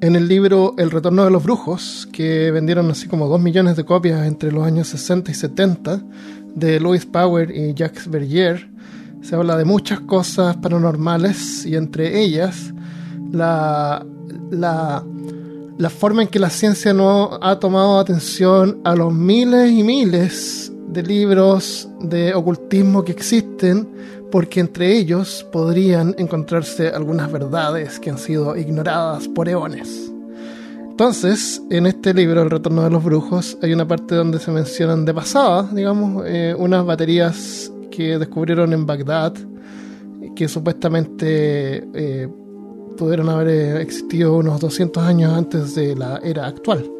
en el libro El retorno de los brujos, que vendieron así como 2 millones de copias entre los años 60 y 70, de Louis Power y Jacques Bergier, se habla de muchas cosas paranormales y entre ellas la, la, la forma en que la ciencia no ha tomado atención a los miles y miles de libros de ocultismo que existen, porque entre ellos podrían encontrarse algunas verdades que han sido ignoradas por eones. Entonces, en este libro, El Retorno de los Brujos, hay una parte donde se mencionan de pasada, digamos, eh, unas baterías que descubrieron en Bagdad, que supuestamente eh, pudieron haber existido unos 200 años antes de la era actual,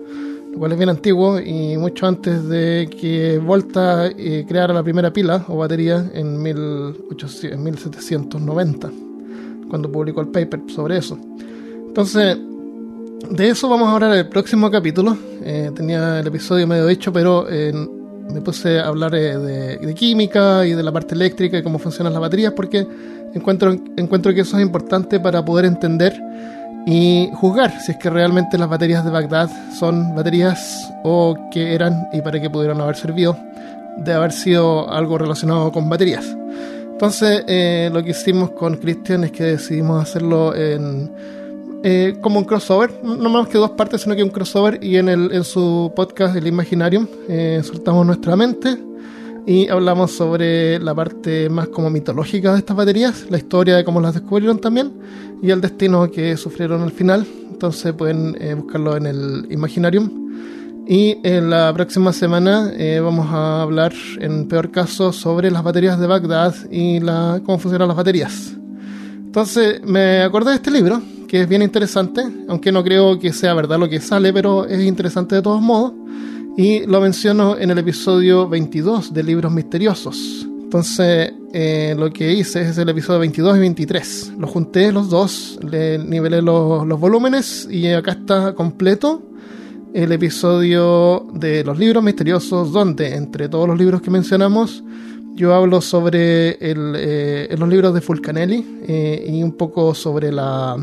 lo cual es bien antiguo y mucho antes de que Volta eh, creara la primera pila o batería en, 1800, en 1790, cuando publicó el paper sobre eso. Entonces, de eso vamos a hablar en el próximo capítulo. Eh, tenía el episodio medio dicho, pero eh, me puse a hablar eh, de, de química y de la parte eléctrica y cómo funcionan las baterías porque encuentro, encuentro que eso es importante para poder entender y juzgar si es que realmente las baterías de Bagdad son baterías o que eran y para qué pudieron haber servido de haber sido algo relacionado con baterías. Entonces, eh, lo que hicimos con Christian es que decidimos hacerlo en eh, como un crossover, no más que dos partes, sino que un crossover. Y en, el, en su podcast, El Imaginarium, eh, soltamos nuestra mente y hablamos sobre la parte más como mitológica de estas baterías, la historia de cómo las descubrieron también y el destino que sufrieron al final. Entonces pueden eh, buscarlo en el Imaginarium. Y en la próxima semana eh, vamos a hablar, en peor caso, sobre las baterías de Bagdad y la, cómo funcionan las baterías. Entonces me acordé de este libro, que es bien interesante, aunque no creo que sea verdad lo que sale, pero es interesante de todos modos. Y lo menciono en el episodio 22 de Libros Misteriosos. Entonces, eh, lo que hice es el episodio 22 y 23. Los junté los dos, le nivelé los, los volúmenes y acá está completo el episodio de los libros misteriosos, donde entre todos los libros que mencionamos, yo hablo sobre el, eh, los libros de Fulcanelli eh, y un poco sobre la,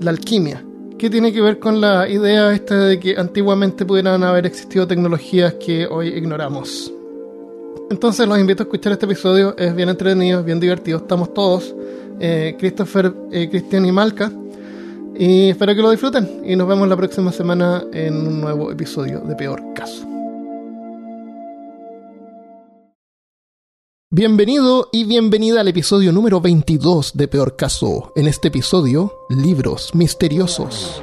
la alquimia, que tiene que ver con la idea esta de que antiguamente pudieran haber existido tecnologías que hoy ignoramos. Entonces los invito a escuchar este episodio, es bien entretenido, bien divertido, estamos todos, eh, Christopher, eh, Cristian y Malca, y espero que lo disfruten y nos vemos la próxima semana en un nuevo episodio de Peor Caso. Bienvenido y bienvenida al episodio número 22 de Peor Caso. En este episodio, libros misteriosos.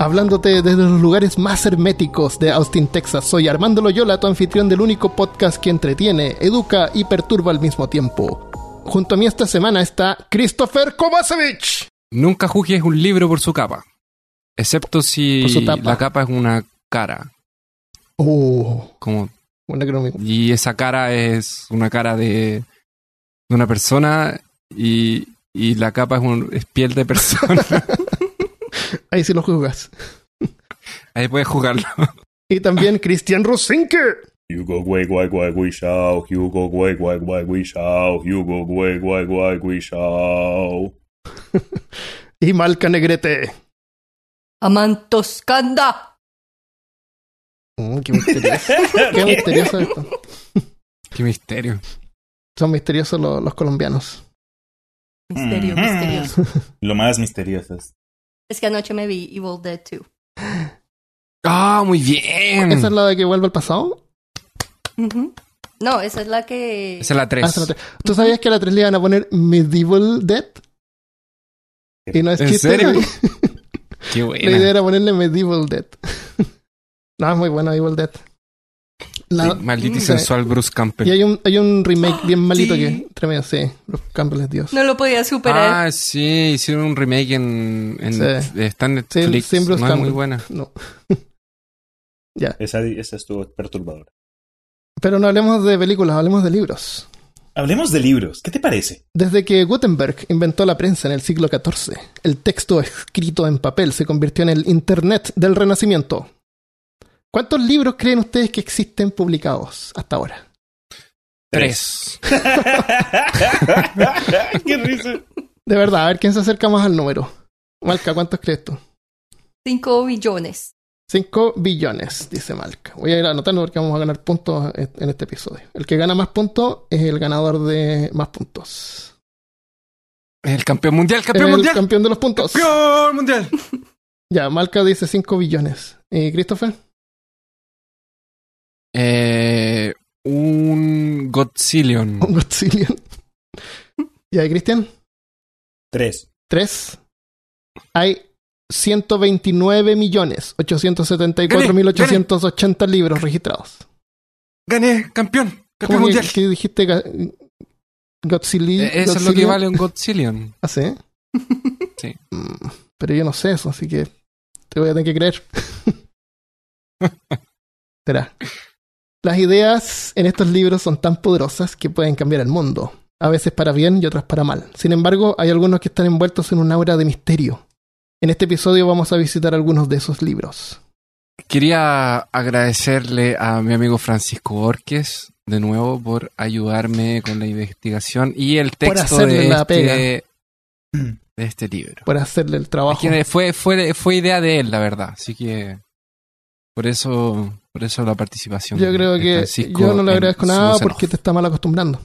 Hablándote desde los lugares más herméticos de Austin, Texas, soy Armando Loyola, tu anfitrión del único podcast que entretiene, educa y perturba al mismo tiempo. Junto a mí esta semana está Christopher Kovacevic. Nunca juzgues un libro por su capa, excepto si su tapa. la capa es una cara. Oh, Como, y esa cara es una cara de, de una persona y, y la capa es, un, es piel de persona. Ahí sí lo juzgas. Ahí puedes jugarlo. Y también Christian Rosinke. Hugo Guay Guay Guay Gui Shao, Hugo Guay Guay Guay Gui Shao, Hugo Guay Guay Guay Gui Shao. Y Malca Negrete. Amantoscanda. Mm, qué misterioso. qué misterioso esto. Qué misterio. Son misteriosos los, los colombianos. Misterio, Ujú. misterioso. Lo más misterioso es. Que anoche me vi Evil Dead 2. ¡Ah, muy bien! ¿Esa es la de que vuelve al pasado? No, esa es la que... Esa es la Ah, 3. esa es la tres. ¿Tú sabías que a la 3 le iban a poner Medieval Dead? Y no es ¿En chiste. serio? Qué La idea buena. era ponerle Medieval Dead. no, es muy buena Evil Dead. La- Sí, maldito y Sí. sensual Bruce Campbell. Y hay un, hay un remake bien malito sí. que tremendo, sí. Los Campbell es Dios. No lo podía superar. Ah, sí, hicieron un remake en, en Sí. está en Sí, Netflix. sin Bruce no es muy Campbell. buena. No. ya. Esa, esa estuvo perturbadora. Pero no hablemos de películas, hablemos de libros. Hablemos de libros. ¿Qué te parece? Desde que Gutenberg inventó la prensa en el siglo XIV, el texto escrito en papel se convirtió en el Internet del Renacimiento. ¿Cuántos libros creen ustedes que existen publicados hasta ahora? Tres. Qué risa. De verdad, a ver quién se acerca más al número. Malca, ¿cuántos crees tú? 5 billones. 5 billones, dice Malca. Voy a ir anotando porque vamos a ganar puntos en este episodio. El que gana más puntos es el ganador de más puntos. El campeón mundial, campeón el mundial. campeón de los puntos. Campeón mundial. Ya, Malca dice 5 billones. ¿Y Christopher? Eh, un Godzillion. Un Godzillion. ¿Ya, Cristian? Tres. Tres. Hay 129 millones 874 mil 880 libros registrados. Gané, campeón. Campeón ¿Cómo mundial. que, que dijiste Godzillion? Eh, Eso es lo que vale un Godzillion. ¿Ah, sí? Sí. Mm, Pero yo no sé eso, así que te voy a tener que creer. Será. Las ideas en estos libros son tan poderosas que pueden cambiar el mundo, a veces para bien y otras para mal. Sin embargo, hay algunos que están envueltos en un aura de misterio. En este episodio vamos a visitar algunos de esos libros. Quería agradecerle a mi amigo Francisco Borges de nuevo por ayudarme con la investigación y el texto de, la este, pega. de este libro. Por hacerle el trabajo. Es que fue, fue, fue idea de él, la verdad. Así que por eso, por eso la participación. Yo creo que Francisco yo no le agradezco nada porque te está mal acostumbrando.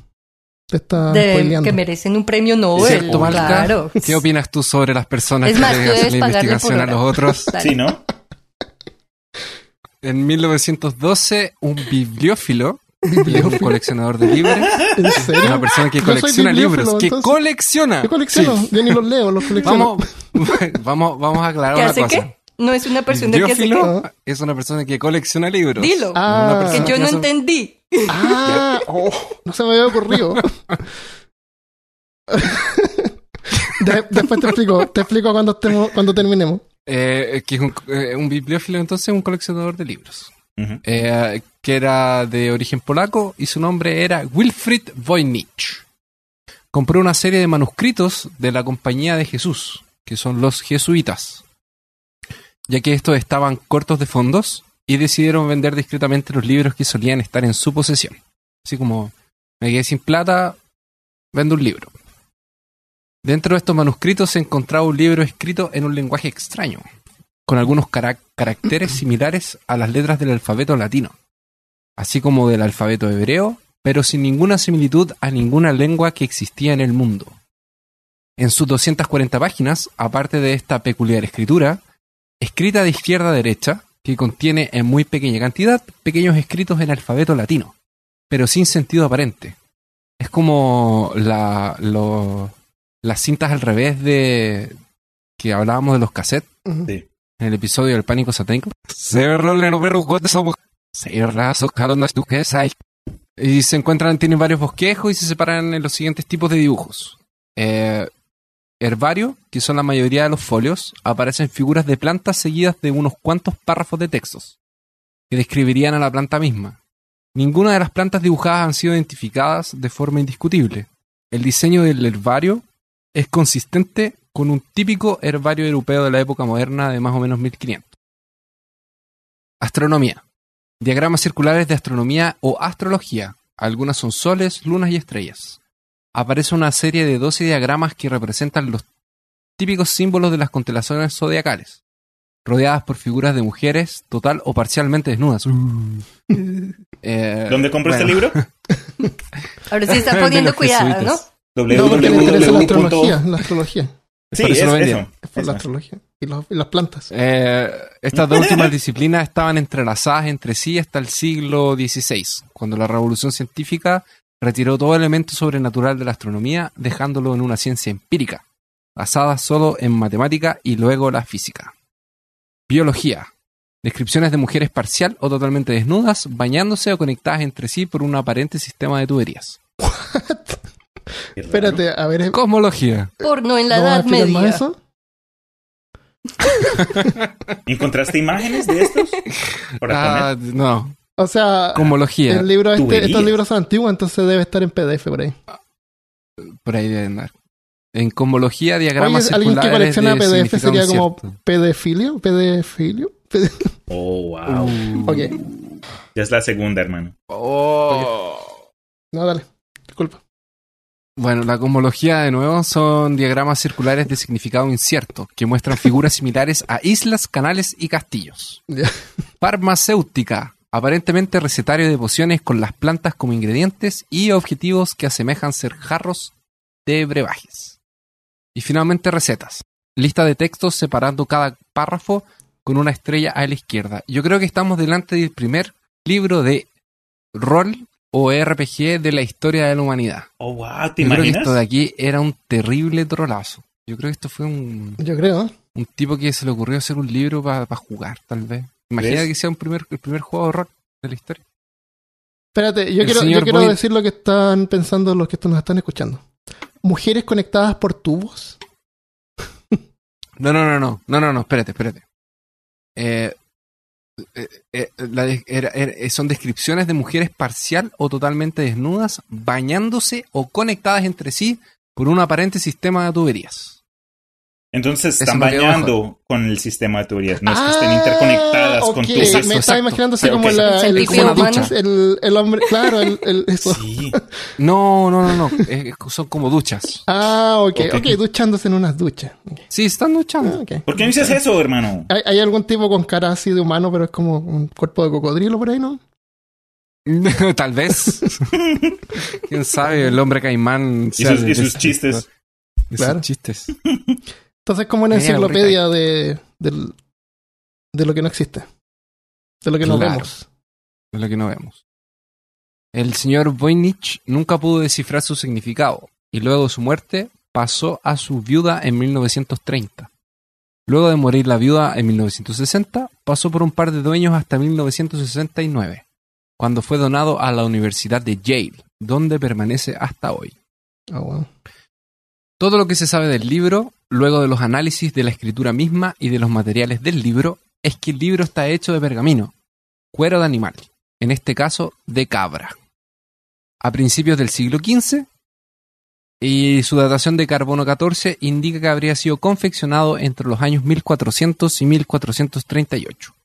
Te está De, que merecen un premio Nobel. ¿Cierto, Malca? claro. ¿Qué opinas tú sobre las personas Es que más, le hacen la investigación a los otros? Dale. Sí, ¿no? En 1912, un bibliófilo un coleccionador de libros, ¿En serio? una persona que colecciona libros, que entonces. colecciona. Yo colecciono, Sí. yo ni los leo, los colecciono. Vamos, vamos, vamos a aclarar ¿Qué una hace cosa. qué? No es una persona que hace es una persona que colecciona libros. Dilo. Ah. Que yo no hace- entendí. Ah, oh, no se me había ocurrido. De- después te explico, te explico cuando, estemos, cuando terminemos. Eh, que es un, eh, un bibliófilo, entonces un coleccionador de libros. Eh, que era de origen polaco y su nombre era Wilfried Voynich. Compró una serie de manuscritos de la Compañía de Jesús, que son los jesuitas, ya que estos estaban cortos de fondos y decidieron vender discretamente los libros que solían estar en su posesión. Así como, me quedé sin plata, vendo un libro. Dentro de estos manuscritos se encontraba un libro escrito en un lenguaje extraño, con algunos cara- caracteres similares a las letras del alfabeto latino, así como del alfabeto hebreo, pero sin ninguna similitud a ninguna lengua que existía en el mundo. En sus 240 páginas, aparte de esta peculiar escritura, escrita de izquierda a derecha, que contiene en muy pequeña cantidad pequeños escritos en alfabeto latino, pero sin sentido aparente. Es como la, lo- las cintas al revés de que hablábamos de los cassettes. Sí. en el episodio del pánico satánico. Y se encuentran, tienen varios bosquejos y se separan en los siguientes tipos de dibujos. Eh, herbario, que son la mayoría de los folios, aparecen figuras de plantas seguidas de unos cuantos párrafos de textos, que describirían a la planta misma. Ninguna de las plantas dibujadas han sido identificadas de forma indiscutible. El diseño del herbario es consistente con un típico herbario europeo de la época moderna de más o menos 1500. Astronomía. Diagramas circulares de astronomía o astrología. Algunas son soles, lunas y estrellas. Aparece una serie de 12 diagramas que representan los típicos símbolos de las constelaciones zodiacales, rodeadas por figuras de mujeres total o parcialmente desnudas. Eh, ¿Dónde compró bueno, este libro? Ahora sí está De poniendo cuidado, ¿no? jesuitas. No, porque le interesa la astrología, la astrología. Sí, eso es eso. Es por Eso. la astrología. Y, los- y las plantas. Eh, estas dos últimas disciplinas estaban entrelazadas entre sí hasta el siglo XVI, cuando la revolución científica retiró todo elemento sobrenatural de la astronomía, dejándolo en una ciencia empírica, basada solo en matemática y luego la física. Biología. Descripciones de mujeres parcial o totalmente desnudas, bañándose o conectadas entre sí por un aparente sistema de tuberías. Qué raro. Espérate, a ver. Cosmología. Porno en la ¿no vas a Edad más Media. eso? ¿Encontraste imágenes de estos? Ah, no. O sea, Cosmología. el libro este, estos libros son antiguos, entonces debe estar en PDF por ahí. Por ahí debe andar. En cosmología, diagramas Oye, alguien que circulares colecciona de PDF sería como pedefilio, pedefilio. Pede- Oh, wow. Uh. Ok, Ya es la segunda, hermano. Oh. no, dale, disculpa. Bueno, la cosmología de nuevo son diagramas circulares de significado incierto que muestran figuras similares a islas, canales y castillos. Farmacéutica, aparentemente recetario de pociones con las plantas como ingredientes y objetivos que asemejan ser jarros de brebajes. Y finalmente recetas, lista de textos separando cada párrafo con una estrella a la izquierda. Yo creo que estamos delante del primer libro de rol o RPG de la historia de la humanidad. Oh, wow, ¿te Yo creo que imaginas? esto de aquí era un terrible trolazo. Yo creo que esto fue un, Yo creo. un tipo que se le ocurrió hacer un libro para jugar, tal vez. Imagina ¿Ves? que sea un primer, el primer juego de rol de la historia. Espérate, yo El quiero, yo quiero Boyd- decir lo que están pensando los que nos están escuchando. Mujeres conectadas por tubos. No, no, no, no, no, no, no, espérate, espérate. Eh, eh, eh, la de- era- era- son descripciones de mujeres parcial o totalmente desnudas, bañándose o conectadas entre sí por un aparente sistema de tuberías. Entonces están me bañando con el sistema de tuberías. No es que estén Ah, interconectadas con ok. tu Me Exacto, estaba imaginando así Sí, como la- el, El como hombre, claro, el, el- eso. Sí. No, no, no, no, eh, son como duchas. Ah, ok, Ok. ok, duchándose en unas duchas. Sí, están Ah, duchando. ok. ¿Por qué no dices eso, hermano? ¿Hay, hay algún tipo con cara así de humano, pero es como un cuerpo de cocodrilo por ahí, ¿no? Tal vez. Quién sabe, el hombre caimán. Y sus, y chistes. Claro. sus chistes. Entonces es como una enciclopedia de, del- de lo que no existe. De lo que no Claro. vemos. Es lo que no vemos. El señor Voynich nunca pudo descifrar su significado y luego de su muerte pasó a su viuda en 1930. Luego de morir la viuda en 1960, pasó por un par de dueños hasta 1969, cuando fue donado a la Universidad de Yale, donde permanece hasta hoy. Ah, wow. Todo lo que se sabe del libro, luego de los análisis de la escritura misma y de los materiales del libro, es que el libro está hecho de pergamino, cuero de animal, en este caso de cabra. A principios del siglo XV, y su datación de carbono 14 indica que habría sido confeccionado entre los años 1400 y 1438,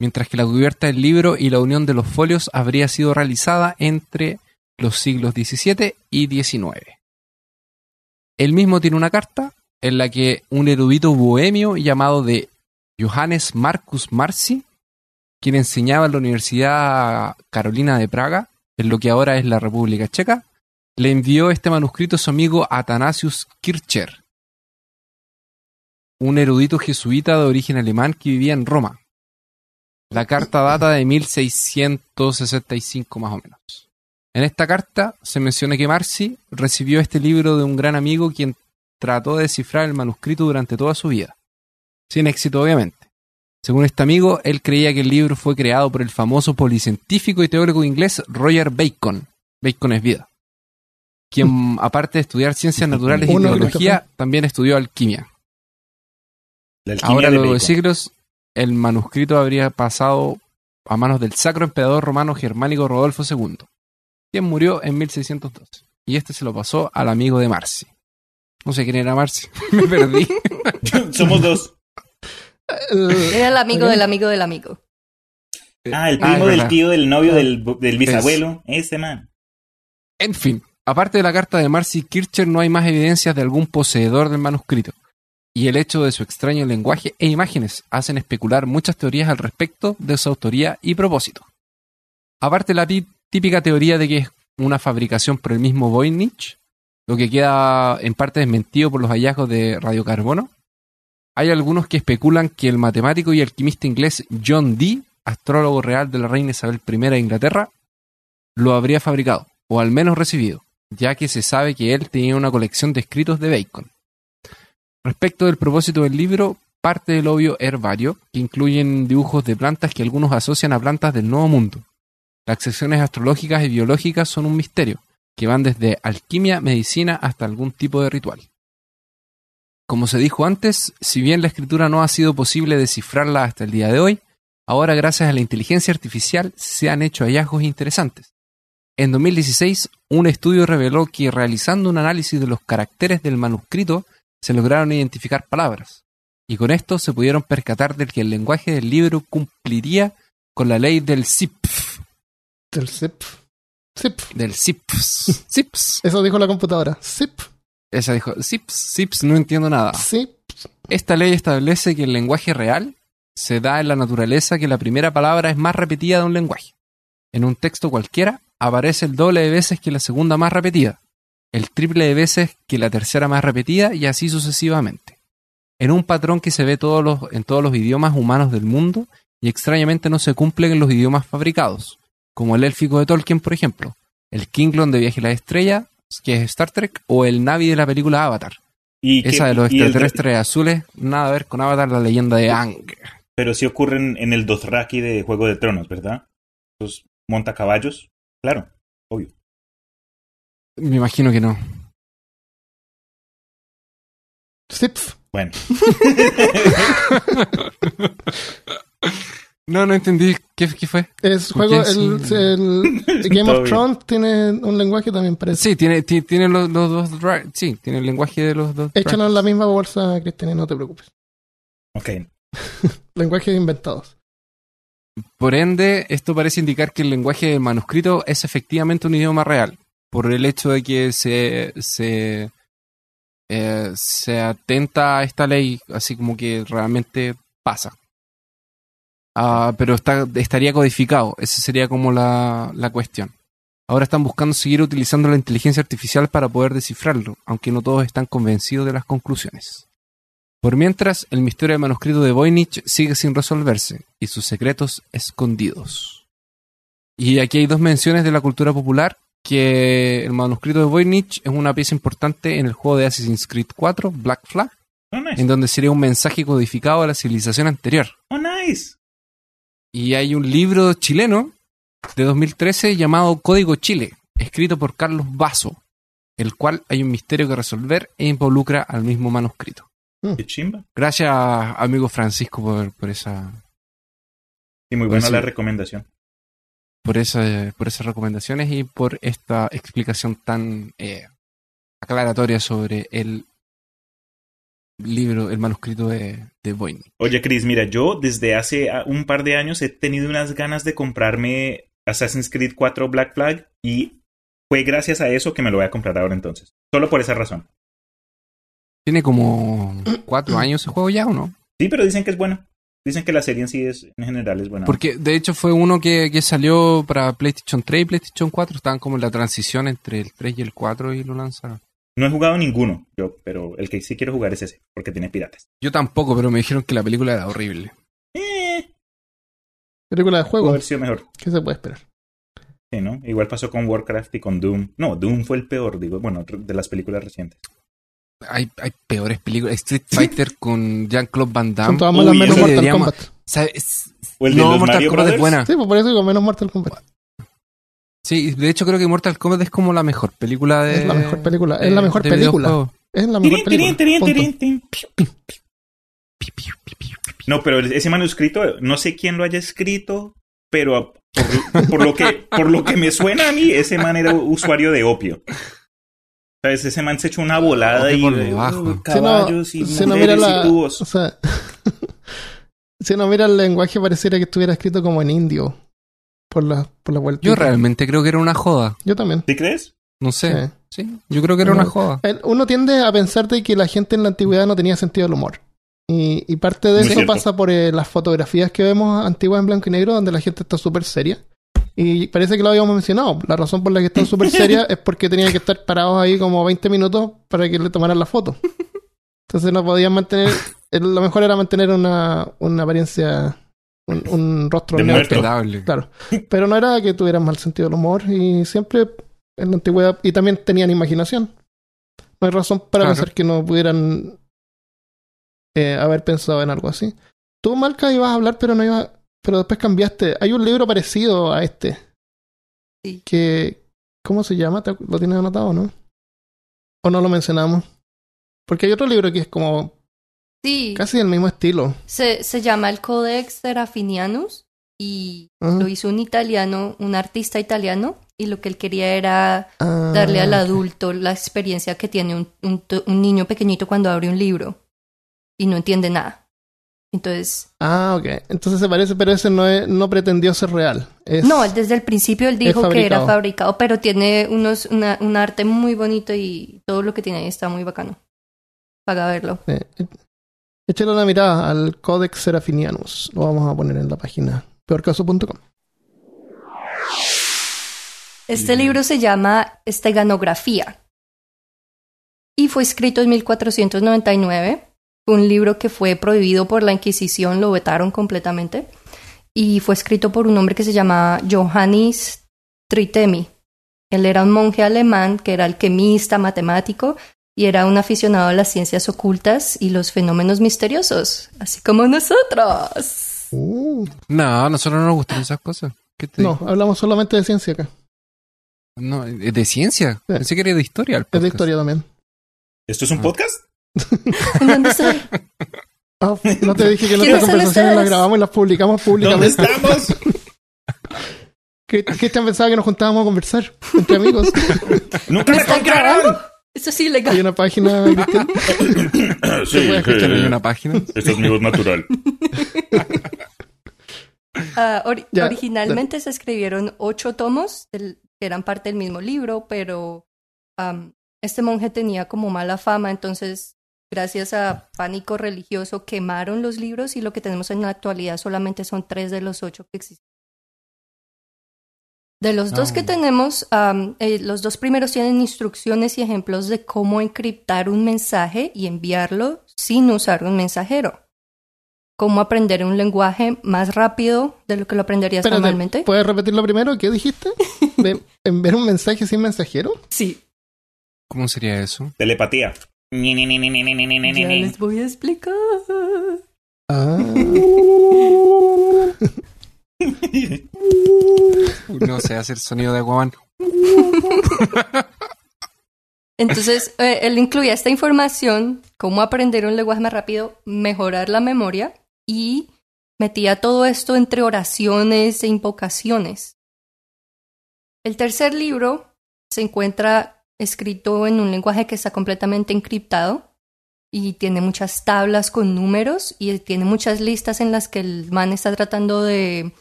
mientras que la cubierta del libro y la unión de los folios habría sido realizada entre los siglos XVII y XIX. Él mismo tiene una carta en la que un erudito bohemio llamado de Johannes Marcus Marci, quien enseñaba en la Universidad Carolina de Praga, en lo que ahora es la República Checa, le envió este manuscrito a su amigo Athanasius Kircher, un erudito jesuita de origen alemán que vivía en Roma. La carta data de 1665 más o menos. En esta carta se menciona que Marci recibió este libro de un gran amigo quien trató de descifrar el manuscrito durante toda su vida. Sin éxito, obviamente. Según este amigo, él creía que el libro fue creado por el famoso policientífico y teórico inglés Roger Bacon. Bacon es vida. Quien, aparte de estudiar ciencias naturales y Uno, teología, también estudió alquimia. La alquimia Ahora, de luego de Bacon. siglos, el manuscrito habría pasado a manos del sacro emperador romano germánico Rodolfo II, quien murió en 1612. Y este se lo pasó al amigo de Marci. No sé quién era Marci, me perdí. Somos dos. El- Era el amigo del amigo del amigo. Ah, el Ah, primo del tío, del novio, del, del bisabuelo. Ese man. En fin, aparte de la carta de Marci Kircher, no hay más evidencias de algún poseedor del manuscrito. Y el hecho de su extraño lenguaje e imágenes hacen especular muchas teorías al respecto de su autoría y propósito. Aparte la típica teoría de que es una fabricación por el mismo Voynich, lo que queda en parte desmentido por los hallazgos de radiocarbono, hay algunos que especulan que el matemático y alquimista inglés John Dee, astrólogo real de la reina Isabel I de Inglaterra, lo habría fabricado, o al menos recibido, ya que se sabe que él tenía una colección de escritos de Bacon. Respecto del propósito del libro, parte del obvio herbario, que incluyen dibujos de plantas que algunos asocian a plantas del Nuevo Mundo. Las secciones astrológicas y biológicas son un misterio, que van desde alquimia, medicina hasta algún tipo de ritual. Como se dijo antes, si bien la escritura no ha sido posible descifrarla hasta el día de hoy, ahora gracias a la inteligencia artificial se han hecho hallazgos interesantes. En 2016, un estudio reveló que realizando un análisis de los caracteres del manuscrito, se lograron identificar palabras, y con esto se pudieron percatar de que el lenguaje del libro cumpliría con la ley del ZIP, del CEP. Zip. del ZIPS. ZIPS. Eso dijo la computadora. Zip. Esa dijo, ZIPS, ZIPS, no entiendo nada. Zip. Esta ley establece que el lenguaje real se da en la naturaleza que la primera palabra es más repetida de un lenguaje. En un texto cualquiera aparece el doble de veces que la segunda más repetida, el triple de veces que la tercera más repetida y así sucesivamente. En un patrón que se ve todos los, en todos los idiomas humanos del mundo y extrañamente no se cumple en los idiomas fabricados, como el élfico de Tolkien, por ejemplo, el Kinglon de Viaje a la Estrella, que es Star Trek, o el Navi de la película Avatar. Y Esa de los el- extraterrestres azules, nada a ver con Avatar, la leyenda de Ang. pero sí ocurren en el Dothraki de Juego de Tronos, ¿verdad? Los montacaballos. Claro, obvio. Me imagino que no. Bueno, No, no entendí. ¿Qué, qué fue? Es ¿Con juego. El, sí? el Game of. Thrones tiene un lenguaje también parece. Sí, tiene, ti- tiene los, los dos. Sí, tiene el lenguaje de los dos. Échanos la misma bolsa, Cristian, y no te preocupes. ok. Lenguajes inventados. Por ende, esto parece indicar que el lenguaje del manuscrito es efectivamente un idioma real. Por el hecho de que se. se eh, se atenta a esta ley, así como que realmente pasa. Ah, pero está, estaría codificado, esa sería como la, la cuestión. Ahora están buscando seguir utilizando la inteligencia artificial para poder descifrarlo, aunque no todos están convencidos de las conclusiones. Por mientras, el misterio del manuscrito de Voynich sigue sin resolverse y sus secretos escondidos. Y aquí hay dos menciones de la cultura popular, que el manuscrito de Voynich es una pieza importante en el juego de Assassin's Creed 4, Black Flag, Oh, nice. en donde sería un mensaje codificado a la civilización anterior. Oh, nice. Y hay un libro chileno de 2013 llamado Código Chile, escrito por Carlos Basso, el cual hay un misterio que resolver e involucra al mismo manuscrito. Qué chimba. Gracias, amigo Francisco, por, por esa, Sí, muy buena la recomendación. por, esa, por esas recomendaciones y por esta explicación tan eh, aclaratoria sobre el libro, el manuscrito de, de. Oye, Chris, mira, yo desde hace ah, un par de años he tenido unas ganas de comprarme Assassin's Creed 4 Black Flag y fue gracias a eso que me lo voy a comprar ahora entonces. Solo por esa razón. Tiene como cuatro años ese juego ya, ¿o no? Sí, pero dicen que es bueno. Dicen que la serie en sí es, en general es buena. Porque de hecho fue uno que, que salió para PlayStation 3 y PlayStation 4. Estaban como en la transición entre el 3 y el 4 y lo lanzaron. No he jugado ninguno, yo, pero el que sí quiero jugar es ese, porque tiene piratas. Yo tampoco, pero me dijeron que la película era horrible. Eh, Película de juego. haber sido mejor. ¿Qué se puede esperar? Sí, ¿no? Igual pasó con Warcraft y con Doom. No, Doom fue el peor, digo, bueno, de las películas recientes. Hay, hay peores películas. Street Fighter con Jean-Claude Van Son Damme. todas malas Uy, menos Mortal Kombat. O el de no, los Mortal Mario Kombat es Brothers. buena. Sí, pues por eso digo menos Mortal Kombat. Sí, de hecho creo que Mortal Kombat es como la mejor película de... Es la mejor película. Es la mejor película. Es la mejor película. tirín, Punto. tirín, tirín, tirín. No, pero ese manuscrito, no sé quién lo haya escrito, pero por, por lo que, por lo que me suena a mí, ese man era usuario de opio. ¿Sabes? Ese man se echó una volada y por debajo. uh, Si no, caballos y si no mujeres mira la. y tubos. O sea. si no mira el lenguaje, pareciera que estuviera escrito como en indio. Por la, por la vuelta. Yo realmente creo que era una joda. Yo también. ¿Sí crees? No sé. Sí. Sí, yo creo que era No. una joda. El- Uno tiende a pensar de que la gente en la antigüedad no tenía sentido del humor. Y, y parte de Muy eso cierto. pasa por eh, las fotografías que vemos antiguas en blanco y negro, donde la gente está súper seria. Y parece que lo habíamos mencionado. La razón por la que están súper serias es porque tenían que estar parados ahí como 20 minutos para que le tomaran la foto. Entonces no podían mantener. Lo mejor era mantener una, una apariencia, un, un rostro De neutro. Claro. Pero no era que tuvieran mal sentido del humor y siempre en la antigüedad. Y también tenían imaginación. No hay razón para Claro. pensar que no pudieran eh, haber pensado en algo así. Tú, Malca, ibas a hablar, pero no iba, pero después cambiaste. Hay un libro parecido a este. Sí. Que. ¿Cómo se llama? ¿Te- ¿Lo tienes anotado, no? ¿O no lo mencionamos? Porque hay otro libro que es como Sí, casi del mismo estilo. se, se llama el Codex Serafinianus y lo hizo un italiano, un artista italiano, y lo que él quería era Ah, darle al adulto la experiencia que tiene un, un, niño pequeñito cuando abre un libro y no entiende nada. Entonces, Ah, ok. Entonces se parece, pero ese no, es- no pretendió ser real. Es- no, desde el principio él dijo que era fabricado. pero tiene unos, una- un arte muy bonito y todo lo que tiene ahí está muy bacano. Para verlo. eh, échale una mirada al Codex Serafinianus. Lo vamos a poner en la página peorcaso.com. Este libro se llama Esteganografía y fue escrito en 1499. Fue un libro que fue prohibido por la Inquisición, lo vetaron completamente. Y fue escrito por un hombre que se llamaba Johannes Tritemi. Él era un monje alemán que era alquimista, matemático y era un aficionado a las ciencias ocultas y los fenómenos misteriosos, así como nosotros. Uh, No, a nosotros no nos gustan esas cosas. ¿Qué te no, digo? hablamos solamente de ciencia acá. No, ¿es de ciencia. Pensé que era de historia. el Es de historia también. ¿Esto es un Ah. podcast? ¿En dónde estoy? Ah, no te dije que ¿Quiénes nuestras son conversaciones ustedes? las grabamos y las publicamos ¿Dónde públicamente. estamos? ¿Qué, qué te pensaba que nos juntábamos a conversar entre amigos? ¡Nunca me ¿Me están grabando? Eso sí, Hay legal. una página, Cristian. Sí, ¿Puedes escuchar en eh, una página? esta es mi voz natural. Ah, Ya, originalmente se escribieron ocho tomos del- que eran parte del mismo libro, pero este monje tenía como mala fama, entonces gracias a pánico religioso quemaron los libros y lo que tenemos en la actualidad solamente son tres de los ocho que existen. De los dos oh. que ah. tenemos, um, eh, los dos primeros tienen instrucciones y ejemplos de cómo encriptar un mensaje y enviarlo sin usar un mensajero. Cómo aprender un lenguaje más rápido de lo que lo aprenderías normalmente. ¿Puedes repetirlo primero? ¿Qué dijiste? ¿Enviar un mensaje sin mensajero? Sí. ¿Cómo sería eso? Telepatía. Ya les voy a explicar. Ah. No sé hacer sonido de aguaman. Entonces, eh, él incluía esta información, cómo aprender un lenguaje más rápido, mejorar la memoria y metía todo esto entre oraciones e invocaciones. El tercer libro se encuentra escrito en un lenguaje que está completamente encriptado y tiene muchas tablas con números y tiene muchas listas en las que el man está tratando de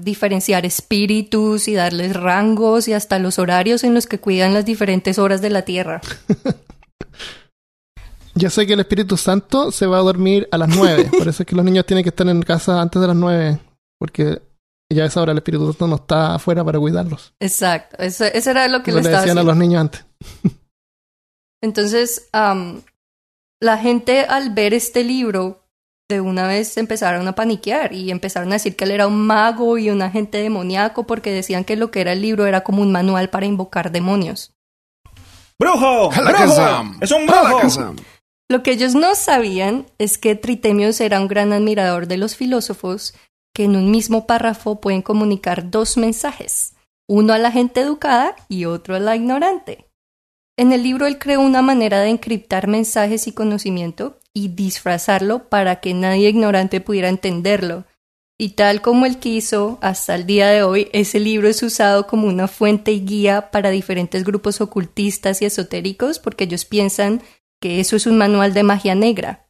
diferenciar espíritus y darles rangos y hasta los horarios en los que cuidan las diferentes horas de la Tierra. Ya sé que el Espíritu Santo se va a dormir a las 9. Por eso es que los niños tienen que estar en casa antes de las 9. Porque ya a esa hora el Espíritu Santo no está afuera para cuidarlos. Exacto, eso, eso era lo que Eso le estaba decían a los niños antes. Entonces, la gente al ver este libro, de una vez empezaron a paniquear y empezaron a decir que él era un mago y un agente demoníaco porque decían que lo que era el libro era como un manual para invocar demonios. ¡Brujo! ¡Brujo! ¡Es un brujo! Lo que ellos no sabían es que Tritemios era un gran admirador de los filósofos que en un mismo párrafo pueden comunicar dos mensajes, uno a la gente educada y otro a la ignorante. En el libro él creó una manera de encriptar mensajes y conocimiento y disfrazarlo para que nadie ignorante pudiera entenderlo. Y tal como él quiso, hasta el día de hoy, ese libro es usado como una fuente y guía para diferentes grupos ocultistas y esotéricos porque ellos piensan que eso es un manual de magia negra.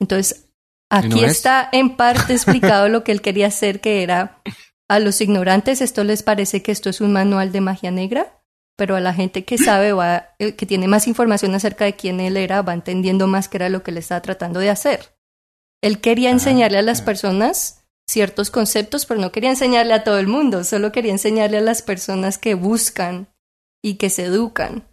Entonces, ¿Y no aquí es? está en parte explicado lo que él quería hacer, que era a los ignorantes esto les parece que esto es un manual de magia negra, pero a la gente que sabe va, eh, que tiene más información acerca de quién él era, va entendiendo más qué era lo que le estaba tratando de hacer. Él quería enseñarle a las personas ciertos conceptos, pero no quería enseñarle a todo el mundo, solo quería enseñarle a las personas que buscan y que se educan.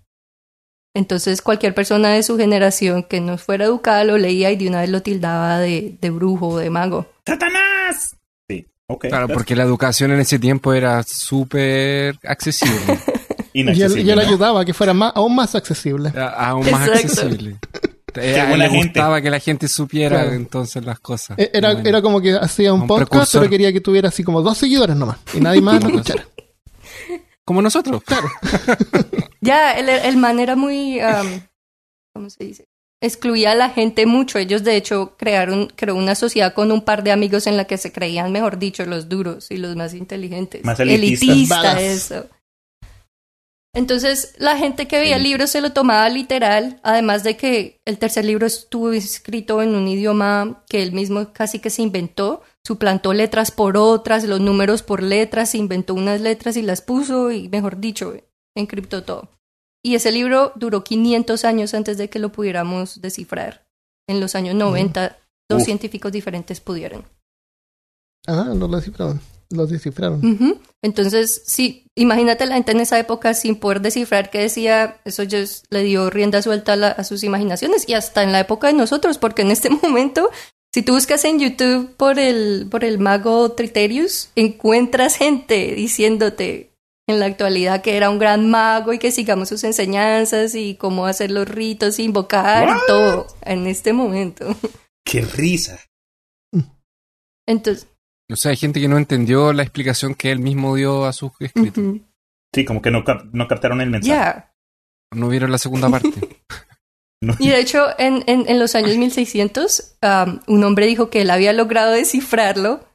Entonces cualquier persona de su generación que no fuera educada lo leía y de una vez lo tildaba de, de brujo o de mago. ¡Satanás! Sí, ok. Claro, porque la educación en ese tiempo era súper accesible. Y él, Inaccesible, y él ¿no? ayudaba a que fuera más, aún más accesible. A- aún más Exacto. accesible. Eh, a él le gente. gustaba que la gente supiera Claro. entonces las cosas. E- Era, Bueno. era como que hacía un, Un podcast, precursor. pero quería que tuviera así como dos seguidores nomás. Y nadie más lo escuchara. Como nosotros. Claro. Ya, el, el man era muy, am, ¿cómo se dice? Excluía a la gente mucho. Ellos, de hecho, crearon creó una sociedad con un par de amigos en la que se creían, mejor dicho, los duros y los más inteligentes. Más elitistas. Elitista, eso. Entonces, la gente que veía el libro se lo tomaba literal, además de que el tercer libro estuvo escrito en un idioma que él mismo casi que se inventó, suplantó letras por otras, los números por letras, inventó unas letras y las puso y, mejor dicho, encriptó todo. Y ese libro duró 500 años antes de que lo pudiéramos descifrar. En los años 90, dos Uf. científicos diferentes pudieron. Ah, no lo descifraron. Lo descifraron. Entonces, sí, imagínate la gente en esa época sin poder descifrar qué decía, eso es- le dio rienda suelta a, la- a sus imaginaciones y hasta en la época de nosotros, porque en este momento, si tú buscas en YouTube por el, por el mago Triterius, encuentras gente diciéndote en la actualidad que era un gran mago y que sigamos sus enseñanzas y cómo hacer los ritos, invocar y todo en este momento. ¡Qué risa! Entonces, O sea, hay gente que no entendió la explicación que él mismo dio a sus escritos. Sí, como que no, cap- no captaron el mensaje. ya. No vieron la segunda parte. No- Y de hecho, en, en, en los años 1600, um, un hombre dijo que él había logrado descifrarlo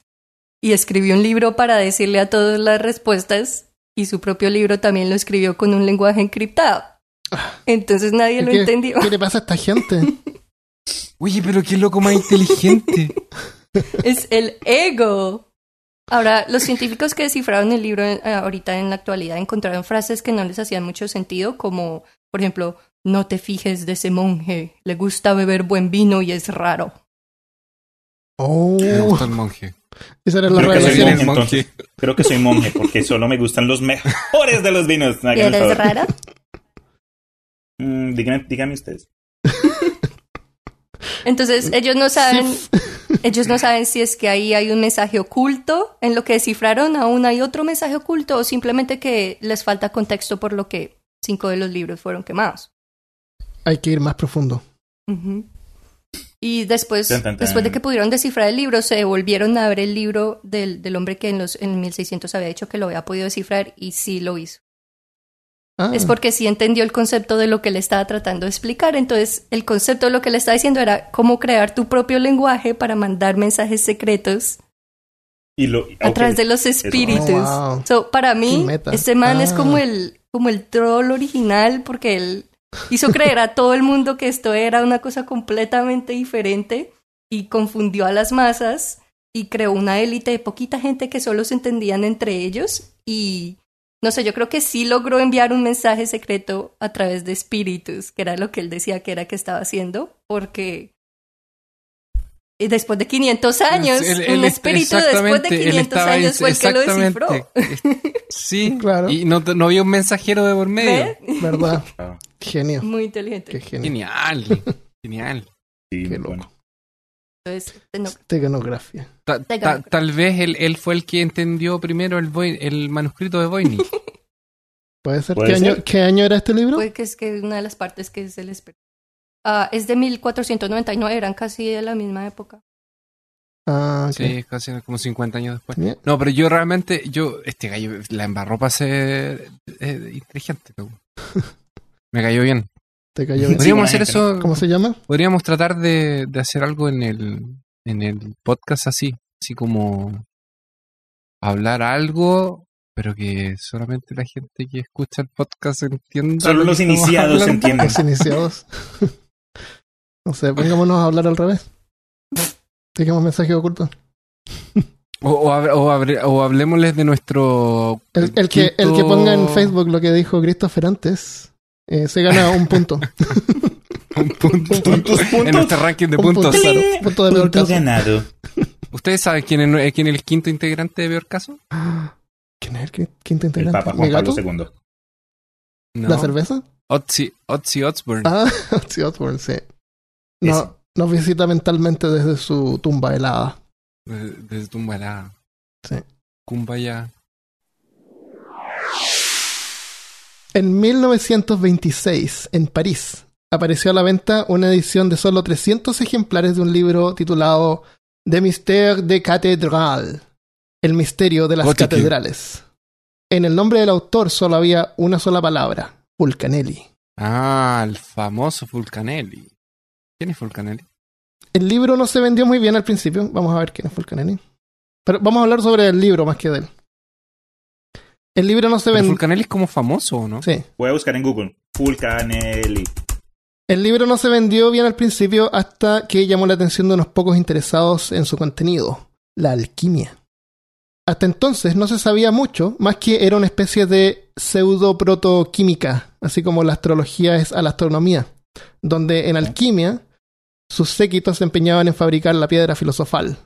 y escribió un libro para decirle a todos las respuestas y su propio libro también lo escribió con un lenguaje encriptado. Entonces nadie lo ¿Qué, entendió. ¿Qué le pasa a esta gente? Oye, pero qué loco más inteligente. Es el ego. Ahora, los científicos que descifraron el libro eh, ahorita en la actualidad encontraron frases que no les hacían mucho sentido, como, por ejemplo, no te fijes de ese monje, le gusta beber buen vino y es raro. Oh, Me gusta el monje. esa era la Creo que soy monje, el monje. entonces. Creo que soy monje porque solo me gustan los mejores de los vinos. ¿Y eres rara? Mm, díganme, díganme ustedes. Entonces, ellos no saben, ellos no saben si es que ahí hay un mensaje oculto en lo que descifraron, aún hay otro mensaje oculto, o simplemente que les falta contexto por lo que cinco de los libros fueron quemados. Hay que ir más profundo. Y después, después de que pudieron descifrar el libro, se volvieron a ver el libro del, del hombre que en los en 1600 había dicho que lo había podido descifrar y sí lo hizo. Ah, Es porque sí entendió el concepto de lo que le estaba tratando de explicar. Entonces, el concepto de lo que le estaba diciendo era cómo crear tu propio lenguaje para mandar mensajes secretos Y lo, a ok. través de los espíritus. Oh, wow. So, para mí, este man es Ah. como el, como el troll original porque él hizo creer a todo el mundo que esto era una cosa completamente diferente y confundió a las masas y creó una élite de poquita gente que solo se entendían entre ellos y no sé, yo creo que sí logró enviar un mensaje secreto a través de espíritus, que era lo que él decía que era que estaba haciendo, porque y después de 500 años, un espíritu después de exactamente, él 500 estaba años fue el que lo descifró. exactamente. Sí, Claro. Y no, no había un mensajero de por medio. ¿Ve? ¿Verdad? Ah, Genio. Muy inteligente. Qué genio. Genial. Genial. sí, Qué bueno. Entonces. Ta- ta- tal vez él, él fue el que entendió primero el, manuscrito de Voynich. ¿Puede ser? ¿Puede ¿Qué, ser? Año, ¿Qué año era este libro? Puede que es que una de las partes que se les perdió. Ah, es de 1499, eran casi de la misma época. Ah, ok. Sí, casi como 50 años después. Bien. No, pero yo realmente, yo, este gallo la embarró para ser eh, inteligente. Me cayó bien. Te cayó bien. Sí, Podríamos hacer eso, ¿Cómo se llama? podríamos tratar de, de hacer algo en el, en el podcast así, así como hablar algo, pero que solamente la gente que escucha el podcast entienda. Solo lo los iniciados entienden. Los iniciados. no sé, pongámonos a hablar al revés. Dejemos mensaje oculto. O, o, o o hablemosles de nuestro. El, el que, el que ponga en Facebook lo que dijo Christopher antes, eh, se gana un punto. Un punto. Puntos, En nuestro ranking de Un puntos. punto, claro. Punto de peor Punto caso. ganado. ¿Ustedes saben quién es, eh, quién es el quinto integrante de Peor Caso? ¿Quién es el qui- quinto El integrante? Papa ¿Mi Juan Pablo? II. No. ¿La cerveza? Otzi, Otzi Osbourne. Ah, sí, Osborne, sí. No, nos visita mentalmente desde su tumba helada. Desde, desde Tumbalá. Sí. Kumbaya. En 1926, en París, apareció a la venta una edición de solo 300 ejemplares de un libro titulado De Mystère de Cathédrale, el misterio de las Gótico. catedrales. En el nombre del autor solo había una sola palabra, Fulcanelli. Ah, el famoso Fulcanelli. ¿Quién es Fulcanelli? El libro no se vendió muy bien al principio, vamos a ver quién es Fulcanelli. Pero vamos a hablar sobre el libro más que de él. El libro no se. Fulcanelli es como famoso, ¿o ¿no? Sí. Voy a buscar en Google. Fulcanelli. El libro no se vendió bien al principio hasta que llamó la atención de unos pocos interesados en su contenido, la alquimia. Hasta entonces no se sabía mucho, más que era una especie de pseudo-protoquímica, así como la astrología es a la astronomía, donde en alquimia sus séquitos se empeñaban en fabricar la piedra filosofal.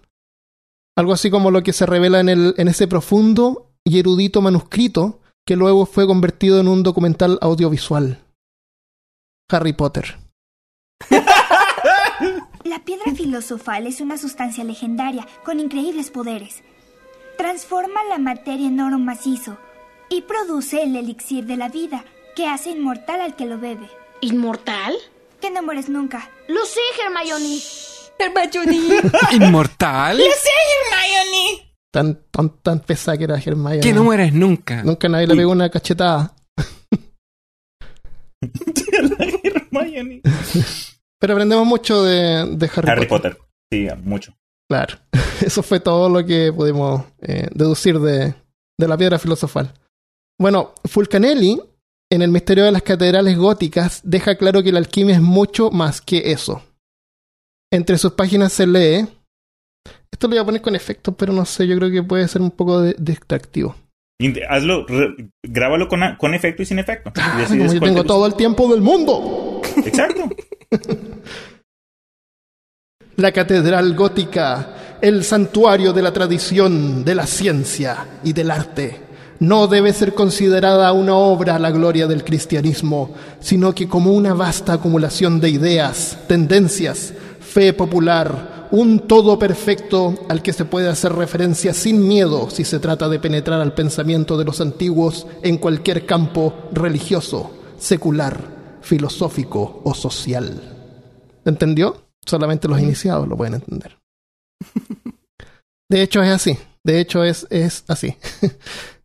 Algo así como lo que se revela en, el, en ese profundo y erudito manuscrito que luego fue convertido en un documental audiovisual. Harry Potter. La piedra filosofal es una sustancia legendaria con increíbles poderes. Transforma la materia en oro macizo y produce el elixir de la vida que hace inmortal al que lo bebe. ¿Inmortal? Que no mueres nunca. Lo sé, Hermione. Hermione. ¿Inmortal? Tan, tan, tan pesada que era Hermione. que no mueres nunca. Nunca nadie le pegó una cachetada. Hermione. Pero aprendemos mucho de, de Harry, Harry Potter. Potter. Sí, mucho. Claro. Eso fue todo lo que pudimos eh, deducir de, de la piedra filosofal. Bueno, Fulcanelli, en el misterio de las catedrales góticas, deja claro que la alquimia es mucho más que eso. Entre sus páginas se lee. Esto lo voy a poner con efectos, pero no sé, yo creo que puede ser un poco de- distractivo. Hazlo, re- grábalo con, a- con efecto y sin efecto. Ah, como yo tengo te todo el tiempo del mundo. Exacto. La catedral gótica, el santuario de la tradición, de la ciencia y del arte, no debe ser considerada una obra a la gloria del cristianismo, sino que como una vasta acumulación de ideas, tendencias, fe popular, un todo perfecto al que se puede hacer referencia sin miedo si se trata de penetrar al pensamiento de los antiguos en cualquier campo religioso, secular, filosófico o social. ¿Entendió? Solamente los iniciados lo pueden entender. De hecho es así. De hecho es, es así.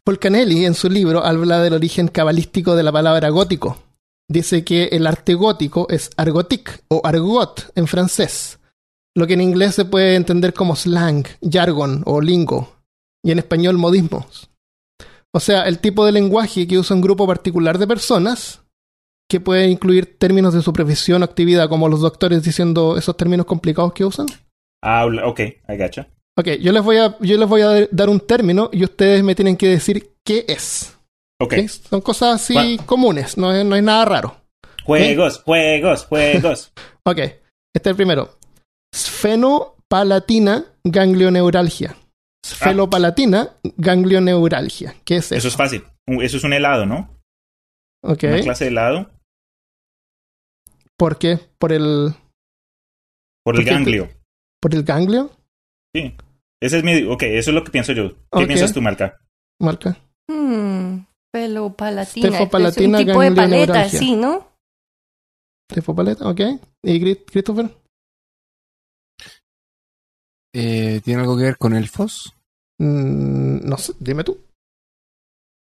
Polcanelli en su libro habla del origen cabalístico de la palabra gótico. Dice que el arte gótico es argotique o argot en francés, lo que en inglés se puede entender como slang, jargon o lingo, y en español modismos. O sea, el tipo de lenguaje que usa un grupo particular de personas que puede incluir términos de su profesión o actividad, como los doctores diciendo esos términos complicados que usan. Ah, ok, I gotcha. Ok, yo les voy a, yo les voy a dar un término y ustedes me tienen que decir qué es. Ok. ¿ok? Son cosas así Bueno. comunes, no es, no es nada raro. Juegos, juegos, juegos. Ok, este es el primero. Sfenopalatina ganglioneuralgia. Sfenopalatina ganglioneuralgia. ¿Qué es eso? Eso es fácil. Eso es un helado, ¿no? Ok, Una clase de helado ¿por qué? ¿Por el, por el ¿Por qué? ganglio. por el ganglio? Sí. Ese es mi. Ok, eso es lo que pienso yo. ¿Qué piensas tú, Marca? Marca. Hmm, pelo palatina. Stefopalatina es un tipo de paleta, sí, ¿no? Tefopaleta, ok. ¿Y Christopher? Eh, ¿Tiene algo que ver con elfos? Mm, no sé, dime tú.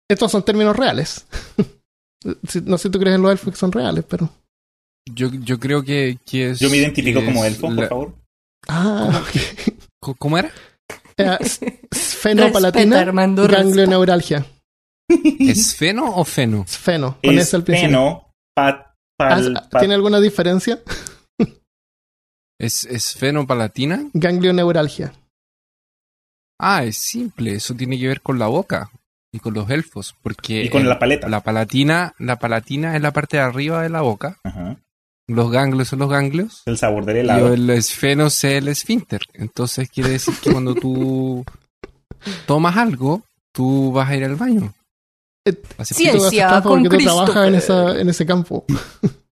Estos son términos reales. No sé si tú crees en los elfos que son reales, pero. Yo, yo creo que, que es. Yo me identifico como elfo, la- por favor. Ah, ok. Co- ¿Cómo era? Eh, Sfenopalatina ganglioneuralgia. ¿Es feno o feno? Sfeno, con Es ese al principio. pat, pal, Ah, pat- ¿Tiene alguna diferencia? ¿Es, es fenopalatina? Ganglioneuralgia. Ah, es simple. Eso tiene que ver con la boca y con los elfos. Porque y con el- la paleta. la palatina, la palatina es la parte de arriba de la boca. Ajá. Los ganglios son los ganglios. El sabor del Y helado. el esfeno es el esfínter. Entonces quiere decir que cuando tú tomas algo, tú vas a ir al baño. Eh, Así Ciencia. Tú haces trampa con porque tú trabajas en, esa, en ese campo.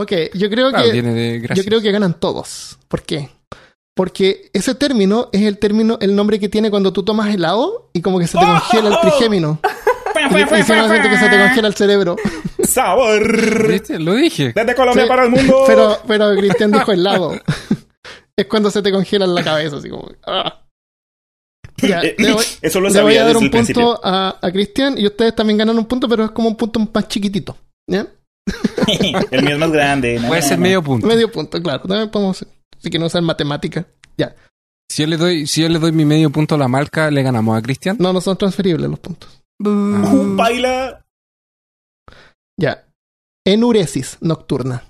ok, yo creo Claro, que. viene de Yo creo que ganan todos. ¿Por qué? Porque ese término es el término, el nombre que tiene cuando tú tomas helado y como que se te congela el trigémino. Y, y si no sientes que se te congela el cerebro. ¡Sabor! ¿Viste? Lo dije. Desde Colombia Sí, para el mundo. Pero, pero Cristian dijo helado. es cuando se te congela en la cabeza, así como. ah. Ya, Eh, le voy, Eso lo le voy a dar un principio. punto a, a Cristian y ustedes también ganan un punto, pero es como un punto más chiquitito. ¿Ya? el mío es más grande. no, Puede no, ser no. medio punto. Medio punto, claro. También podemos, si que no usar matemática. Ya. Si yo le doy, si yo le doy mi medio punto a la marca, ¿le ganamos a Cristian? No, no son transferibles los puntos. Uh, baila. Ya. Enuresis nocturna.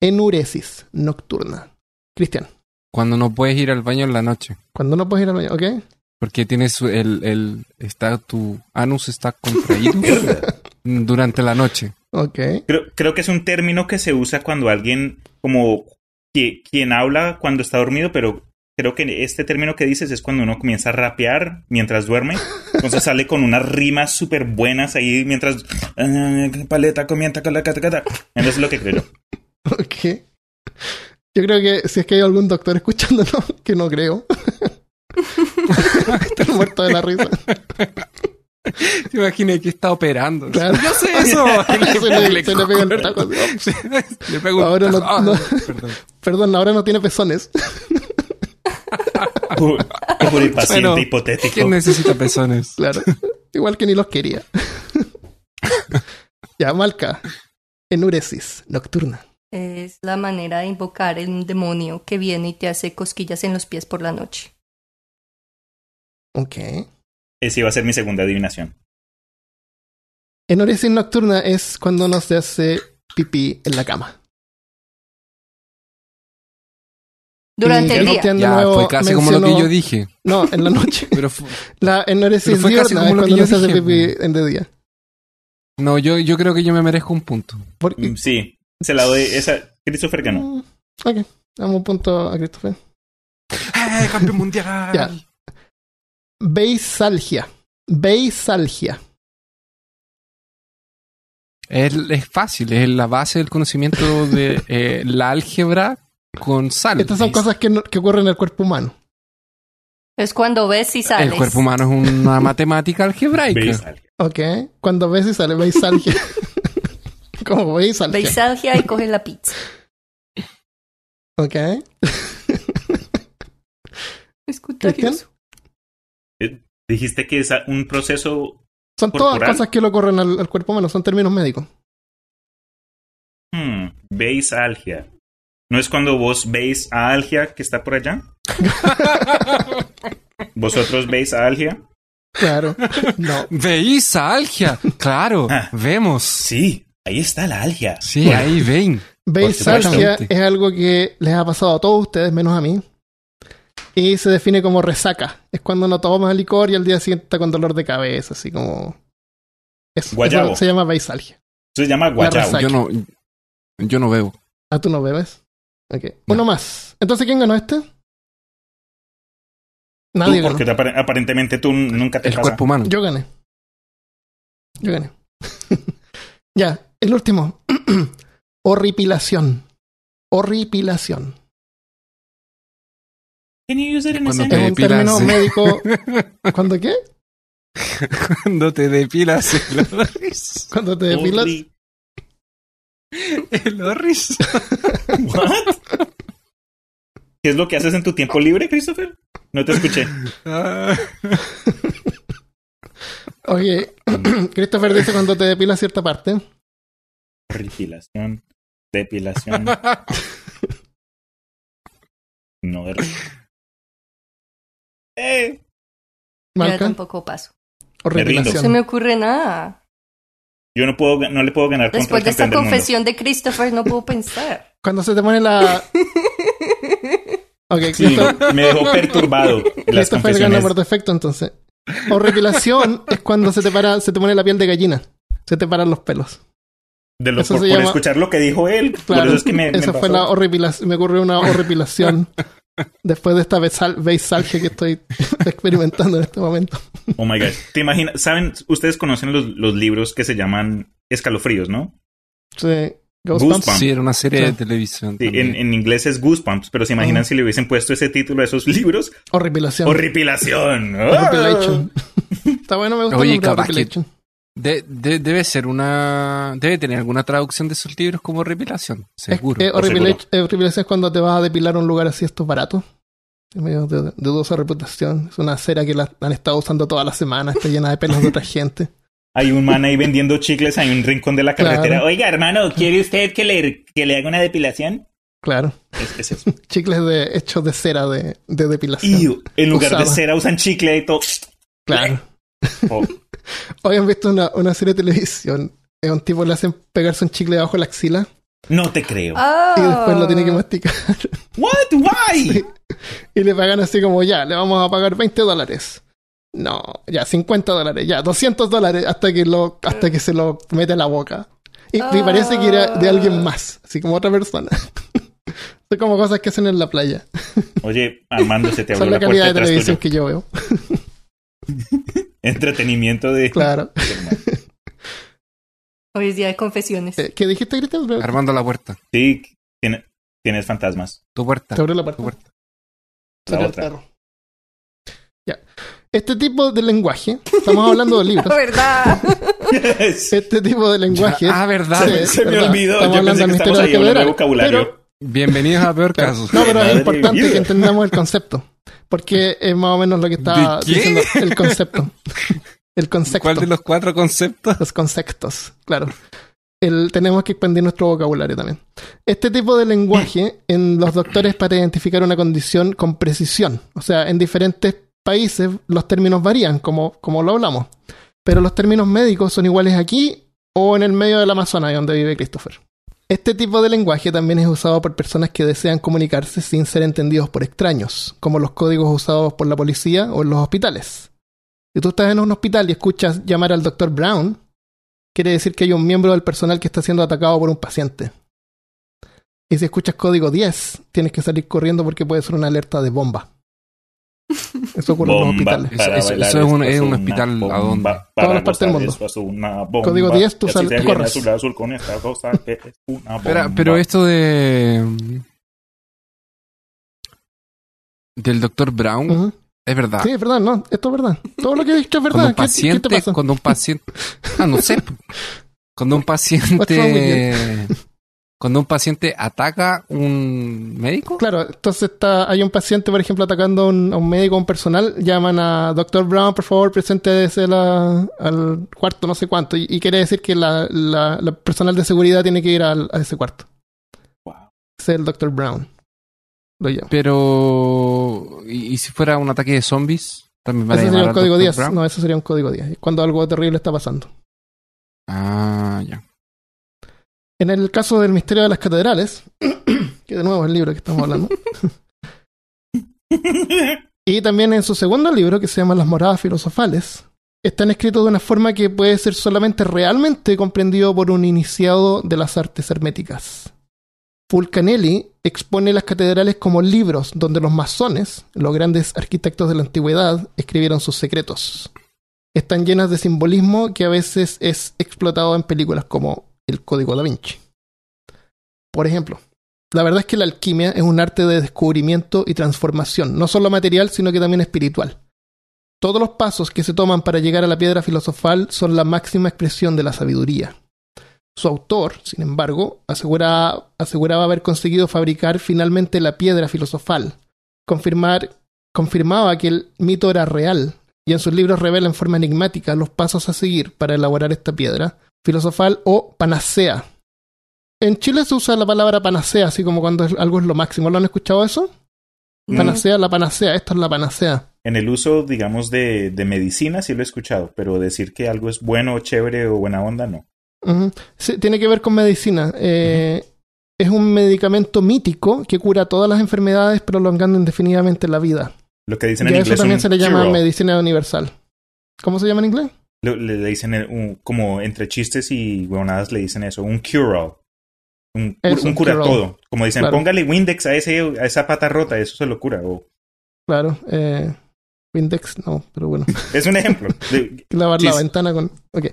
Enuresis nocturna. Cristian, Cuando no puedes ir al baño en la noche. cuando no puedes ir al baño, ¿ok? Porque tienes el, el está tu anus está contraído durante la noche. Ok. Creo, creo que es un término que se usa cuando alguien, como que- quien habla cuando está dormido, pero creo que este término que dices es cuando uno comienza a rapear mientras duerme. Entonces sale con unas rimas súper buenas ahí mientras. "Ah, paleta, comienza, cala, cata, cata". Eso es lo que creo. Ok. Yo creo que si es que hay algún doctor escuchándonos, que no creo. Estoy muerto de la risa. Te imaginé que está operando. Claro. Yo sé eso. Se le- le pega el taco. Sí, le pego Ahora no- taco. no. Perdón. Perdón, ahora no tiene pezones. Por, por el paciente Bueno, hipotético. ¿Quién necesita pezones? Claro. Igual que ni los quería. ya, Malca. Enuresis nocturna. Es la manera de invocar un demonio que viene y te hace cosquillas en los pies por la noche. Ok. Esa iba a ser mi segunda adivinación. Enuresis nocturna es cuando no se hace pipí en la cama. Durante Y el no día. Ya, nuevo fue casi como lo que yo dije. No, en la noche. Pero fu- La fue casi diurna es como lo que cuando yo no se hace pipí en de día. no, yo, yo creo que yo me merezco un punto. Porque, Mm, Sí, se la doy. Esa, Christopher ganó. Mm, Ok, damos un punto a Christopher. ¡Eh, campeón mundial! Ya. Beisalgia. Beisalgia. Es, es fácil, es la base del conocimiento de eh, la álgebra con sal. Estas son Es- cosas que, no- que ocurren en el cuerpo humano. Es cuando ves y sales. El cuerpo humano es una matemática algebraica. Veis algo. Ok. Cuando ves y sale beisalgia. Como beisalgia. Beisalgia y coges la pizza. Ok. Es curioso. Dijiste que es un proceso. Son todas Corporal. cosas que le ocurren al, al cuerpo humano, son términos médicos. Hmm, veis algia. ¿No es cuando vos veis a algia que está por allá? ¿Vosotros veis a algia? Claro. No. ¿Veis a algia? Claro, Ah. vemos. Sí, ahí está la algia. Sí, ahí ven. Beisalgia supuesto. es algo que les ha pasado a todos ustedes, menos a mí. Y se define como resaca. Es cuando no tomas licor y al día siguiente está con dolor de cabeza, así como. Eso, Guayabo. eso se llama beisalgia. Eso se llama guayabo. resaca. Yo no, yo no bebo. Ah, tú no bebes. Ok. No. Uno más. Entonces, ¿quién ganó este? Tú, Nadie ganó. porque te apare- aparentemente tú nunca te El pasa. cuerpo humano. Yo gané. Yo gané. ya, el último. Horripilación. Horripilación. Can you use it in a Cuando Es te sentence? un término sí. médico. ¿Cuándo qué? Cuando te depilas el orris. Cuando te depilas. El orris. What? ¿Qué es lo que haces en tu tiempo libre, Christopher? No te escuché. Ah. Oye, Christopher dice cuando te depilas cierta parte. Horripilación. Depilación. No. ¡Eh! Yo tampoco paso. No se me ocurre nada. Yo no puedo, no le puedo ganar Después contra de esta confesión de Christopher no puedo pensar. Cuando se te pone la. Ok, Sí, me dejó perturbado las Christopher gana por defecto entonces. Horripilación es cuando se te para, se te pone la piel de gallina. Se te paran los pelos. De lo, Eso por, se por llama- escuchar lo que dijo él. por Claro, eso es que me, me esa fue la horripilación. Me ocurrió una horripilación después de esta beisal- beisalgia que estoy experimentando en este momento. Oh my god. ¿Te imaginas? ¿Saben? Ustedes conocen los, los libros que se llaman escalofríos, ¿no? Sí. Goosebumps. Sí, era una serie de televisión. Sí, en, en inglés es Goosebumps, pero se imaginan si le hubiesen puesto ese título a esos libros. Horripilación. Horripilación. Horripilation. Está bueno, me gusta Oye, el nombre. De- de- debe ser una. Debe tener alguna traducción de esos libros como repilación. Seguro. Es eh, horripilation es cuando te vas a depilar a un lugar así, esto es barato. Es medio de, de dudosa reputación. Es una cera que la han estado usando toda la semana, está llena de pelos de otra gente. Hay un man ahí vendiendo chicles, hay un rincón de la Claro. carretera. Oiga, hermano, ¿quiere usted que le, que le haga una depilación? Claro. Es, es eso. Chicles de, hechos de cera de, de depilación. Y en lugar de Usada. cera usan chicle y todo. Claro. Oh, Hoy han visto una, una serie de televisión. A un tipo le hacen pegarse un chicle debajo de la axila No te creo. Ah. y después lo tiene que masticar. What? Why? Y le pagan así como, ya, le vamos a pagar 20 dólares. No, ya, 50 dólares, ya, 200 dólares hasta que, lo, hasta que se lo mete a la boca. Y, y parece que era de alguien más, así como otra persona. Son como cosas que hacen en la playa. Oye, Armando, se te Son abrió la la calidad puerta de televisión tuyo. que yo veo. Entretenimiento de... Claro. Hoy es día de confesiones. Eh, ¿Qué dijiste? Te Armando la puerta. Sí, tiene- tienes fantasmas. Tu puerta. abrió la puerta. Tu puerta. La Saca el otra. perro. Ya. Este tipo de lenguaje, estamos hablando de libros. ¿Verdad? Este tipo de lenguaje. Ah, verdad. Se me olvidó. Estamos Yo hablando pensé que de vocabulario. Pero- Bienvenidos a Peor Caso. No, pero es importante que entendamos el concepto. Porque es más o menos lo que está diciendo el concepto. El concepto. ¿Cuál de los cuatro conceptos? Los conceptos, claro. El, tenemos que expandir nuestro vocabulario también. Este tipo de lenguaje en los doctores para identificar una condición con precisión. O sea, en diferentes países los términos varían, como, como lo hablamos. Pero los términos médicos son iguales aquí o en el medio del Amazonas, donde vive Christopher. Este tipo de lenguaje también es usado por personas que desean comunicarse sin ser entendidos por extraños, como los códigos usados por la policía o en los hospitales. Si tú estás en un hospital y escuchas llamar al doctor Brown, quiere decir que hay un miembro del personal que está siendo atacado por un paciente. Y si escuchas código 10, tienes que salir corriendo porque puede ser una alerta de bomba. Eso ocurre en los hospitales. Eso- Para eso- bailar eso es un- es un hospital, ¿a? Para Todas las partes del mundo. esto es una bomba. Código 10, tú Y así sal- se viene corres. azul, azul con esta cosa que es una bomba. Espera, pero esto de. Del doctor Brown es verdad. Sí, es verdad, no, esto es verdad. Todo lo que he dicho es Cuando verdad. un ¿Qué- ¿Qué, paciente, te pasa? cuando un paciente, ah, no sé, cuando un paciente, cuando un paciente ataca un médico, Claro, entonces está, hay un paciente, por ejemplo, atacando a un, a un médico o un personal, llaman a Dr. Brown, por favor, preséntese la- al cuarto, no sé cuánto, y, y quiere decir que la, la- la personal de seguridad tiene que ir al- a ese cuarto. Wow. Es el Dr. Brown. Lo llamo. pero y, y si fuera un ataque de zombies, también van a Ese llamar sería un código Dr. 10. Brown? No, eso sería un código 10. Cuando algo terrible está pasando. Ah. En el caso del misterio de las catedrales, que de nuevo es el libro que estamos hablando, y también en su segundo libro, que se llama Las moradas filosofales, están escritos de una forma que puede ser solamente realmente comprendido por un iniciado de las artes herméticas. Fulcanelli expone las catedrales como libros donde los masones, los grandes arquitectos de la antigüedad, escribieron sus secretos. Están llenas de simbolismo que a veces es explotado en películas como El Código da Vinci. Por ejemplo, la verdad es que la alquimia es un arte de descubrimiento y transformación, no solo material, sino que también espiritual. Todos los pasos que se toman para llegar a la piedra filosofal son la máxima expresión de la sabiduría. Su autor, sin embargo, asegura- aseguraba haber conseguido fabricar finalmente la piedra filosofal. Confirmaba que el mito era real, y en sus libros revela en forma enigmática los pasos a seguir para elaborar esta piedra filosofal o panacea. En Chile se usa la palabra panacea, así como cuando algo es lo máximo. ¿Lo han escuchado eso? No. Panacea, la panacea, esta es la panacea. En el uso, digamos, de, de medicina sí lo he escuchado, pero decir que algo es bueno, chévere o buena onda, no. Sí, tiene que ver con medicina. Eh, Es un medicamento mítico que cura todas las enfermedades prolongando indefinidamente la vida. Lo que dicen Y en a eso también se le llama medicina universal. ¿Cómo se llama en inglés? Le, dicen el- un- como entre chistes y huevonadas le dicen eso, un cure-all. Un, Eso, un un cura todo. Como dicen, Claro. póngale Windex a, ese, a esa pata rota, eso se lo cura. O, Claro. Eh, Windex, no, pero bueno. es un ejemplo. de- Lavar la ventana con. Ok.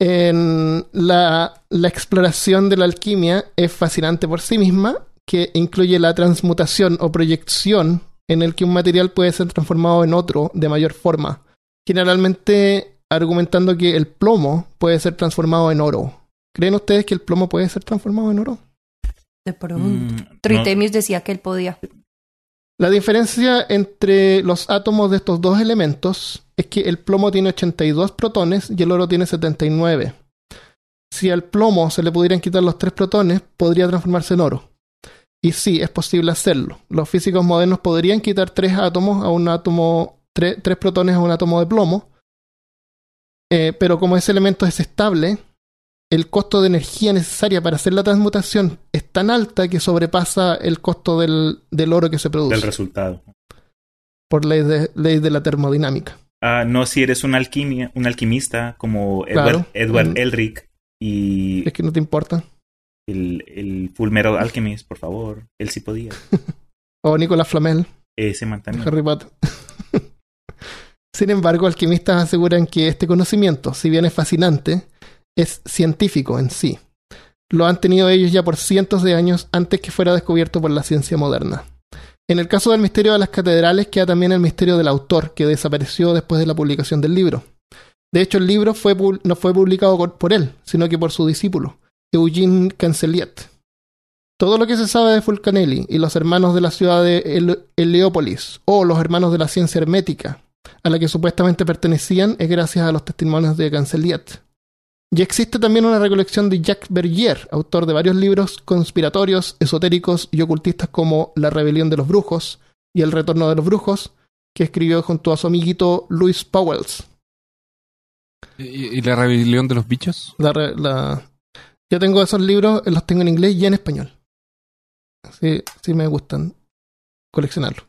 En la, la exploración de la alquimia es fascinante por sí misma, que incluye la transmutación o proyección en el que un material puede ser transformado en otro de mayor forma. Generalmente argumentando que el plomo puede ser transformado en oro. ¿Creen ustedes que el plomo puede ser transformado en oro? De pronto. Mm, no. Tritemius decía que él podía. La diferencia entre los átomos de estos dos elementos es que el plomo tiene 82 protones y el oro tiene 79. Si al plomo se le pudieran quitar los tres protones, podría transformarse en oro. Y sí, es posible hacerlo. Los físicos modernos podrían quitar tres átomos a un átomo, tre- tres protones a un átomo de plomo, Eh, pero como ese elemento es estable, el costo de energía necesaria para hacer la transmutación es tan alta que sobrepasa el costo del, del oro que se produce Del resultado. por ley de, ley de la termodinámica. Ah, no si eres un, alquimia, un alquimista como Claro. Edward, Edward Mm. Elric y Es que no te importa. el, el Full Metal Alchemist, por favor. Él sí podía. O Nicolás Flamel, Ese man también. Harry Potter. Sin embargo, alquimistas aseguran que este conocimiento, si bien es fascinante, es científico en sí. Lo han tenido ellos ya por cientos de años antes que fuera descubierto por la ciencia moderna. En el caso del misterio de las catedrales queda también el misterio del autor, que desapareció después de la publicación del libro. De hecho, el libro no fue publicado por- él, sino que por su discípulo, Eugene Canceliet. Todo lo que se sabe de Fulcanelli y los hermanos de la ciudad de Hel- Heliópolis, o los hermanos de la ciencia hermética, a la que supuestamente pertenecían, es gracias a los testimonios de Canceliet. Y existe también una recolección de Jacques Bergier, autor de varios libros conspiratorios, esotéricos y ocultistas como La rebelión de los brujos y El retorno de los brujos, que escribió junto a su amiguito Louis Powells. ¿Y, y la rebelión de los bichos? La, Yo tengo esos libros, los tengo en inglés y en español. Sí, sí me gustan coleccionarlos.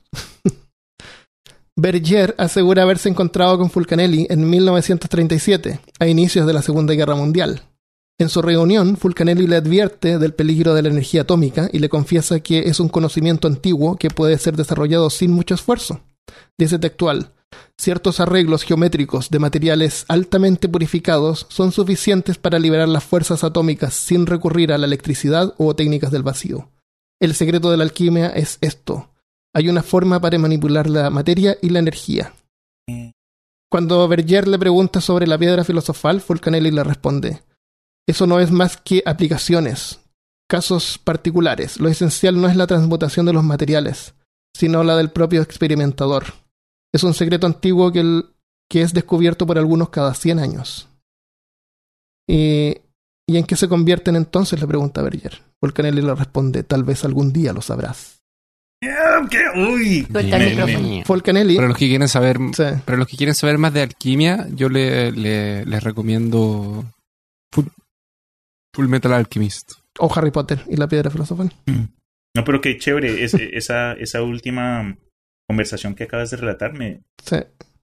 Berger asegura haberse encontrado con Fulcanelli en 1937, a inicios de la Segunda Guerra Mundial. En su reunión, Fulcanelli le advierte del peligro de la energía atómica y le confiesa que es un conocimiento antiguo que puede ser desarrollado sin mucho esfuerzo. Dice textual, ciertos arreglos geométricos de materiales altamente purificados son suficientes para liberar las fuerzas atómicas sin recurrir a la electricidad o técnicas del vacío. El secreto de la alquimia es esto. Hay una forma para manipular la materia y la energía. Cuando Berger le pregunta sobre la piedra filosofal, Fulcanelli le responde, eso no es más que aplicaciones, casos particulares. Lo esencial no es la transmutación de los materiales, sino la del propio experimentador. Es un secreto antiguo que, el- que es descubierto por algunos cada 100 años. ¿Y, ¿Y en qué se convierten entonces? le pregunta Berger. Volcanelli le responde, tal vez algún día lo sabrás. ¿Qué? Uy. Me- Volcanelli, Para los que quieren saber, sí, para los que quieren saber más de alquimia, yo le, le- les recomiendo Full, Full Metal Alchemist. o Harry Potter y la piedra filosofal. No, pero qué chévere. Es, esa, esa última conversación que acabas de relatar. Me... Sí.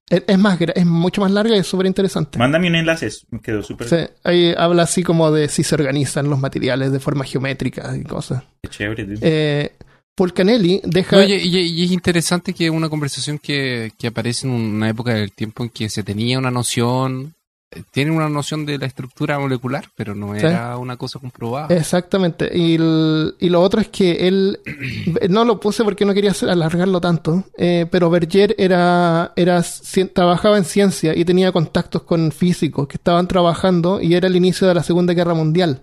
Es, más, es mucho más larga y es súper interesante. Mándame un enlace. Me quedó súper Sí, ahí habla así como de si se organizan los materiales de forma geométrica y cosas. chévere. dude. Eh, Fulcanelli deja... Oye, y, y es interesante que una conversación que, que aparece en una época del tiempo en que se tenía una noción, eh, tiene una noción de la estructura molecular, pero no Sí. era una cosa comprobada. Exactamente. Y, el- y lo otro es que él, no lo puse porque no quería alargarlo tanto, eh, pero Berger era, era, trabajaba en ciencia y tenía contactos con físicos que estaban trabajando y era el inicio de la Segunda Guerra Mundial.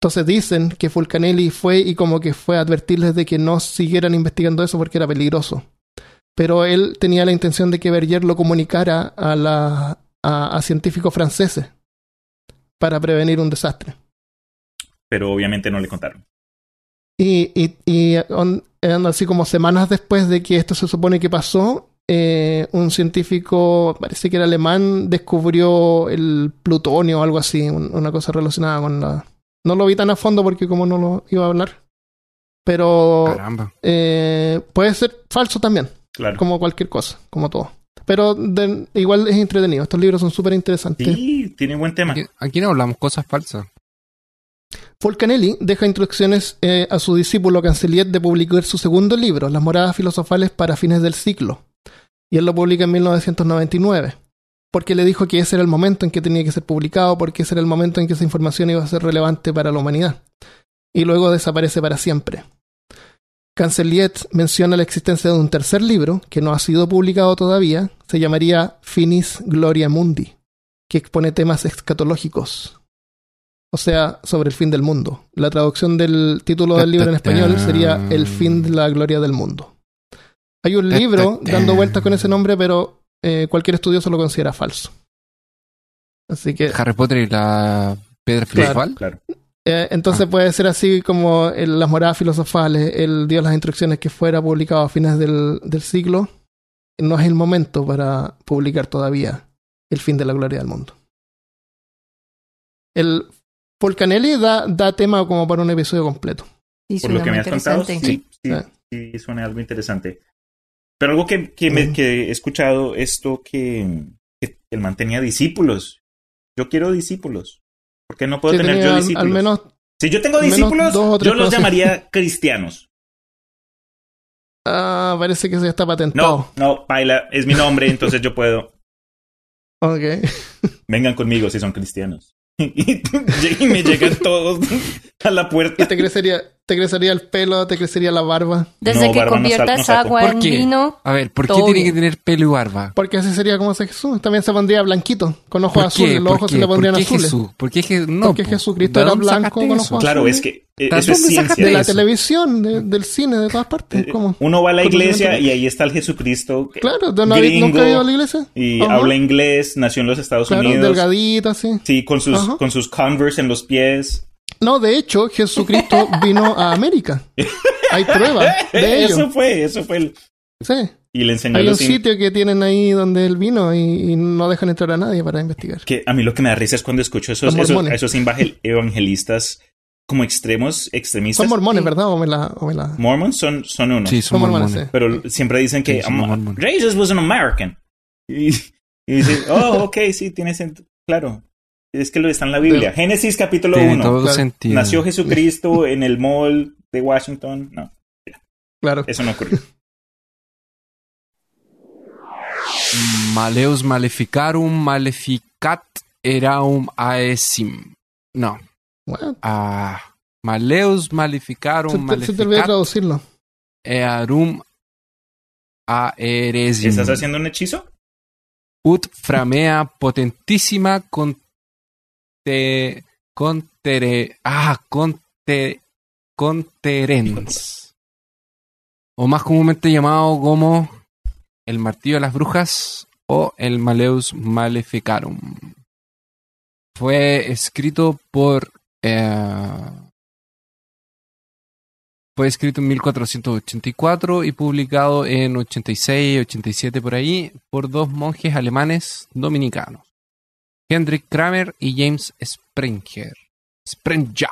Entonces dicen que Fulcanelli fue y como que fue a advertirles de que no siguieran investigando eso porque era peligroso. Pero él tenía la intención de que Berger lo comunicara a, la, a, a científicos franceses para prevenir un desastre. Pero obviamente no le contaron. Y, y, y on- así como semanas después de que esto se supone que pasó, eh, un científico, parece que era alemán, descubrió el plutonio o algo así, un- una cosa relacionada con la... No lo vi tan a fondo porque como no lo iba a hablar. Pero Caramba. eh, puede ser falso también, Claro. como cualquier cosa, como todo. Pero de- igual es entretenido, estos libros son súper interesantes. Sí, tiene buen tema. Aquí, aquí no hablamos cosas falsas. Fulcanelli deja instrucciones eh, a su discípulo Canceliet de publicar su segundo libro, Las moradas filosofales para fines del siglo. Y él lo publica en 1999. Porque le dijo que ese era el momento en que tenía que ser publicado, porque ese era el momento en que esa información iba a ser relevante para la humanidad. Y luego desaparece para siempre. Canceliet menciona la existencia de un tercer libro, que no ha sido publicado todavía, se llamaría Finis Gloria Mundi, que expone temas escatológicos, o sea, sobre el fin del mundo. La traducción del título del libro en español sería El fin de la gloria del mundo. Hay un libro dando vueltas con ese nombre, pero eh, cualquier estudioso lo considera falso. Así que, Harry Potter y la piedra filosofal. Claro. eh, entonces puede ser así como el- las moradas filosofales, él dio las instrucciones que fuera publicado a fines del, del siglo. No es el momento para publicar todavía El fin de la gloria del mundo. El Fulcanelli da, da tema como para un episodio completo. Sí, Por lo que me has contado, sí, sí, Ah. sí, suena algo interesante. Pero algo que, que, me- que he escuchado, esto que, que el man tenía discípulos. Yo quiero discípulos. ¿Por qué no puedo Sí, tener yo discípulos? al menos si yo tengo discípulos, yo los llamaría cristianos. ah, parece que se está No, patentado. no, Paila, es mi nombre, entonces yo puedo. Ok. Vengan conmigo si son cristianos. y y me llegan todos a la puerta. Y te crecería, te crecería el pelo, te crecería la barba. Desde No, que barba no sal- conviertas no saco. agua ¿Por en qué? vino, A ver, ¿por qué tiene bien. que tener pelo y barba? Porque así sería como hace Jesús. También se pondría blanquito, con ojos ¿Por azules. Los ¿Por ojos qué? se le pondrían ¿Por qué azules. Jesús? ¿Por qué Je- no, Porque po. Jesucristo ¿De era blanco con ojos Claro, es que eh, ¿De eso es ciencia. De la eso? televisión, de- del cine, de todas partes. Eh, ¿Cómo? Uno va a la iglesia y ahí está el Jesucristo. que- Claro, ¿tú no gringo, nunca he ido a la iglesia. Y Ajá. habla inglés, nació en los Estados Claro, Unidos. delgadito, así. Sí, con sus, Ajá. con sus Converse en los pies. No, de hecho, Jesucristo vino a América. Hay pruebas de ello. Eso fue, eso fue. el- Sí. Y le enseñó a Hay un los in- sitio que tienen ahí donde él vino y, y no dejan entrar a nadie para investigar. que a mí lo que me da risa es cuando escucho esos, esos, esos evangel- evangelistas como extremos, extremistas. Son mormones, Sí. ¿verdad? O me la, o me la- Mormons son, son uno. Sí, Son son mormones, mormones. sí. Pero siempre dicen que Sí, son "Am- mormones. Jesus was an American. Y, y dice, oh, ok, sí, tiene sentido. Claro. Es que lo está en la Biblia. Génesis capítulo Tiene 1. todo claro. sentido. Nació Jesucristo en el mall de Washington. No, Claro. eso no ocurrió. Maleus maleficarum maleficat eraum aesim. No. Ah, Maleus Se maleficarum te, se te olvidó maleficat traducirlo. earum aeresim. ¿Estás haciendo un hechizo? ut framea potentissima contere, ah, conte, conterens. O más comúnmente llamado como el martillo de las brujas o el Maleus Maleficarum. Fue escrito por eh, fue escrito en 1484 y publicado en 86, 87 por ahí por dos monjes alemanes dominicanos, Hendrik Kramer y James Sprenger. Sprenger.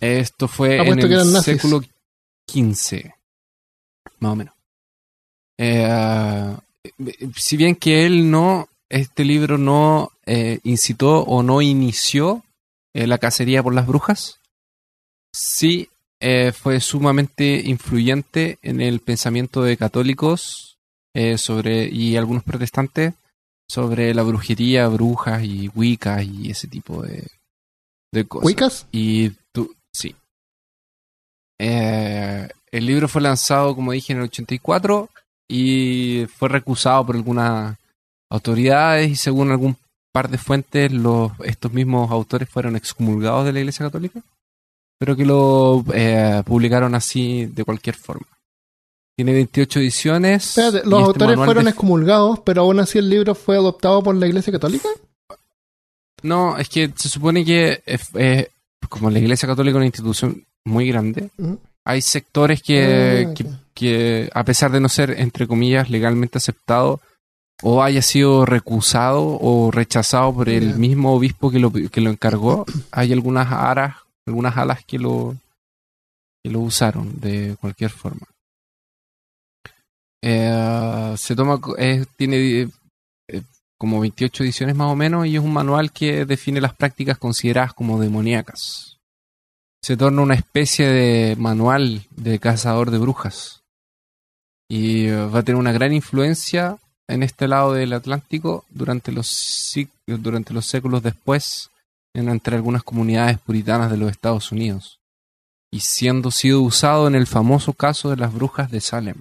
Esto fue en Apuesto que el século XV, más o menos. Eh, si bien que él no, este libro no eh, incitó o no inició eh, la cacería por las brujas, sí eh, fue sumamente influyente en el pensamiento de católicos eh, sobre y algunos protestantes sobre la brujería, brujas y wiccas y ese tipo de, de cosas. ¿Wiccas? Y tú, sí. Eh, el libro fue lanzado, como dije, en el 84 y fue recusado por algunas autoridades y según algún par de fuentes, los, estos mismos autores fueron excomulgados de la Iglesia Católica, pero que lo eh, publicaron así de cualquier forma. Tiene 28 ediciones. Espérate, los este autores fueron de- excomulgados, pero aún así el libro fue adoptado por la Iglesia Católica. No, es que se supone que eh, eh, como la Iglesia Católica es una institución muy grande, hay sectores que, Ah, que, que, a pesar de no ser, entre comillas, legalmente aceptado, o haya sido recusado o rechazado por el mismo obispo que lo, que lo encargó, hay algunas aras, algunas alas que lo, que lo usaron de cualquier forma. Eh, se toma, tiene eh, como 28 ediciones más o menos y es un manual que define las prácticas consideradas como demoníacas. Se torna una especie de manual de cazador de brujas y eh, va a tener una gran influencia en este lado del Atlántico durante los, durante los séculos después en, entre algunas comunidades puritanas de los Estados Unidos y siendo sido usado en el famoso caso de las brujas de Salem.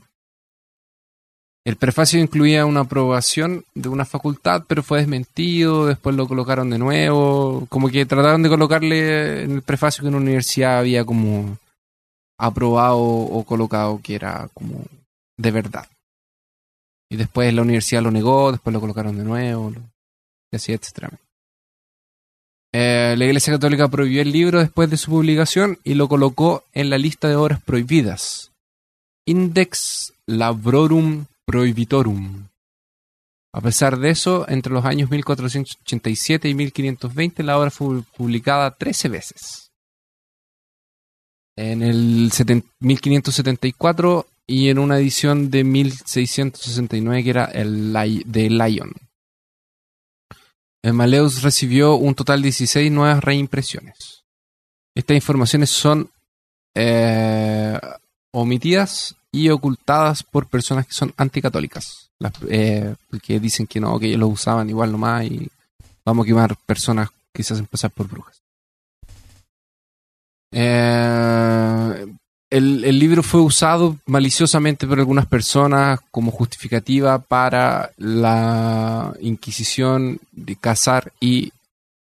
El prefacio incluía una aprobación de una facultad, pero fue desmentido, después lo colocaron de nuevo, como que trataron de colocarle en el prefacio que una universidad había como aprobado o colocado que era como de verdad. Y después la universidad lo negó, después lo colocaron de nuevo, y así, etcétera. Eh, la Iglesia Católica prohibió el libro después de su publicación y lo colocó en la lista de obras prohibidas. Index Labrorum Prohibitorum. A pesar de eso, entre los años 1487 y 1520 la obra fue publicada 13 veces. En el seten- 1574 y en una edición de 1669 que era el de Lion. El Maleus recibió un total de 16 nuevas reimpresiones. Estas informaciones son eh, omitidas y ocultadas por personas que son anticatólicas. Las, eh, que dicen que no, que ellos lo usaban igual nomás y vamos a quemar personas que se hacen pasar por brujas. Eh, el, el libro fue usado maliciosamente por algunas personas como justificativa para la Inquisición de cazar y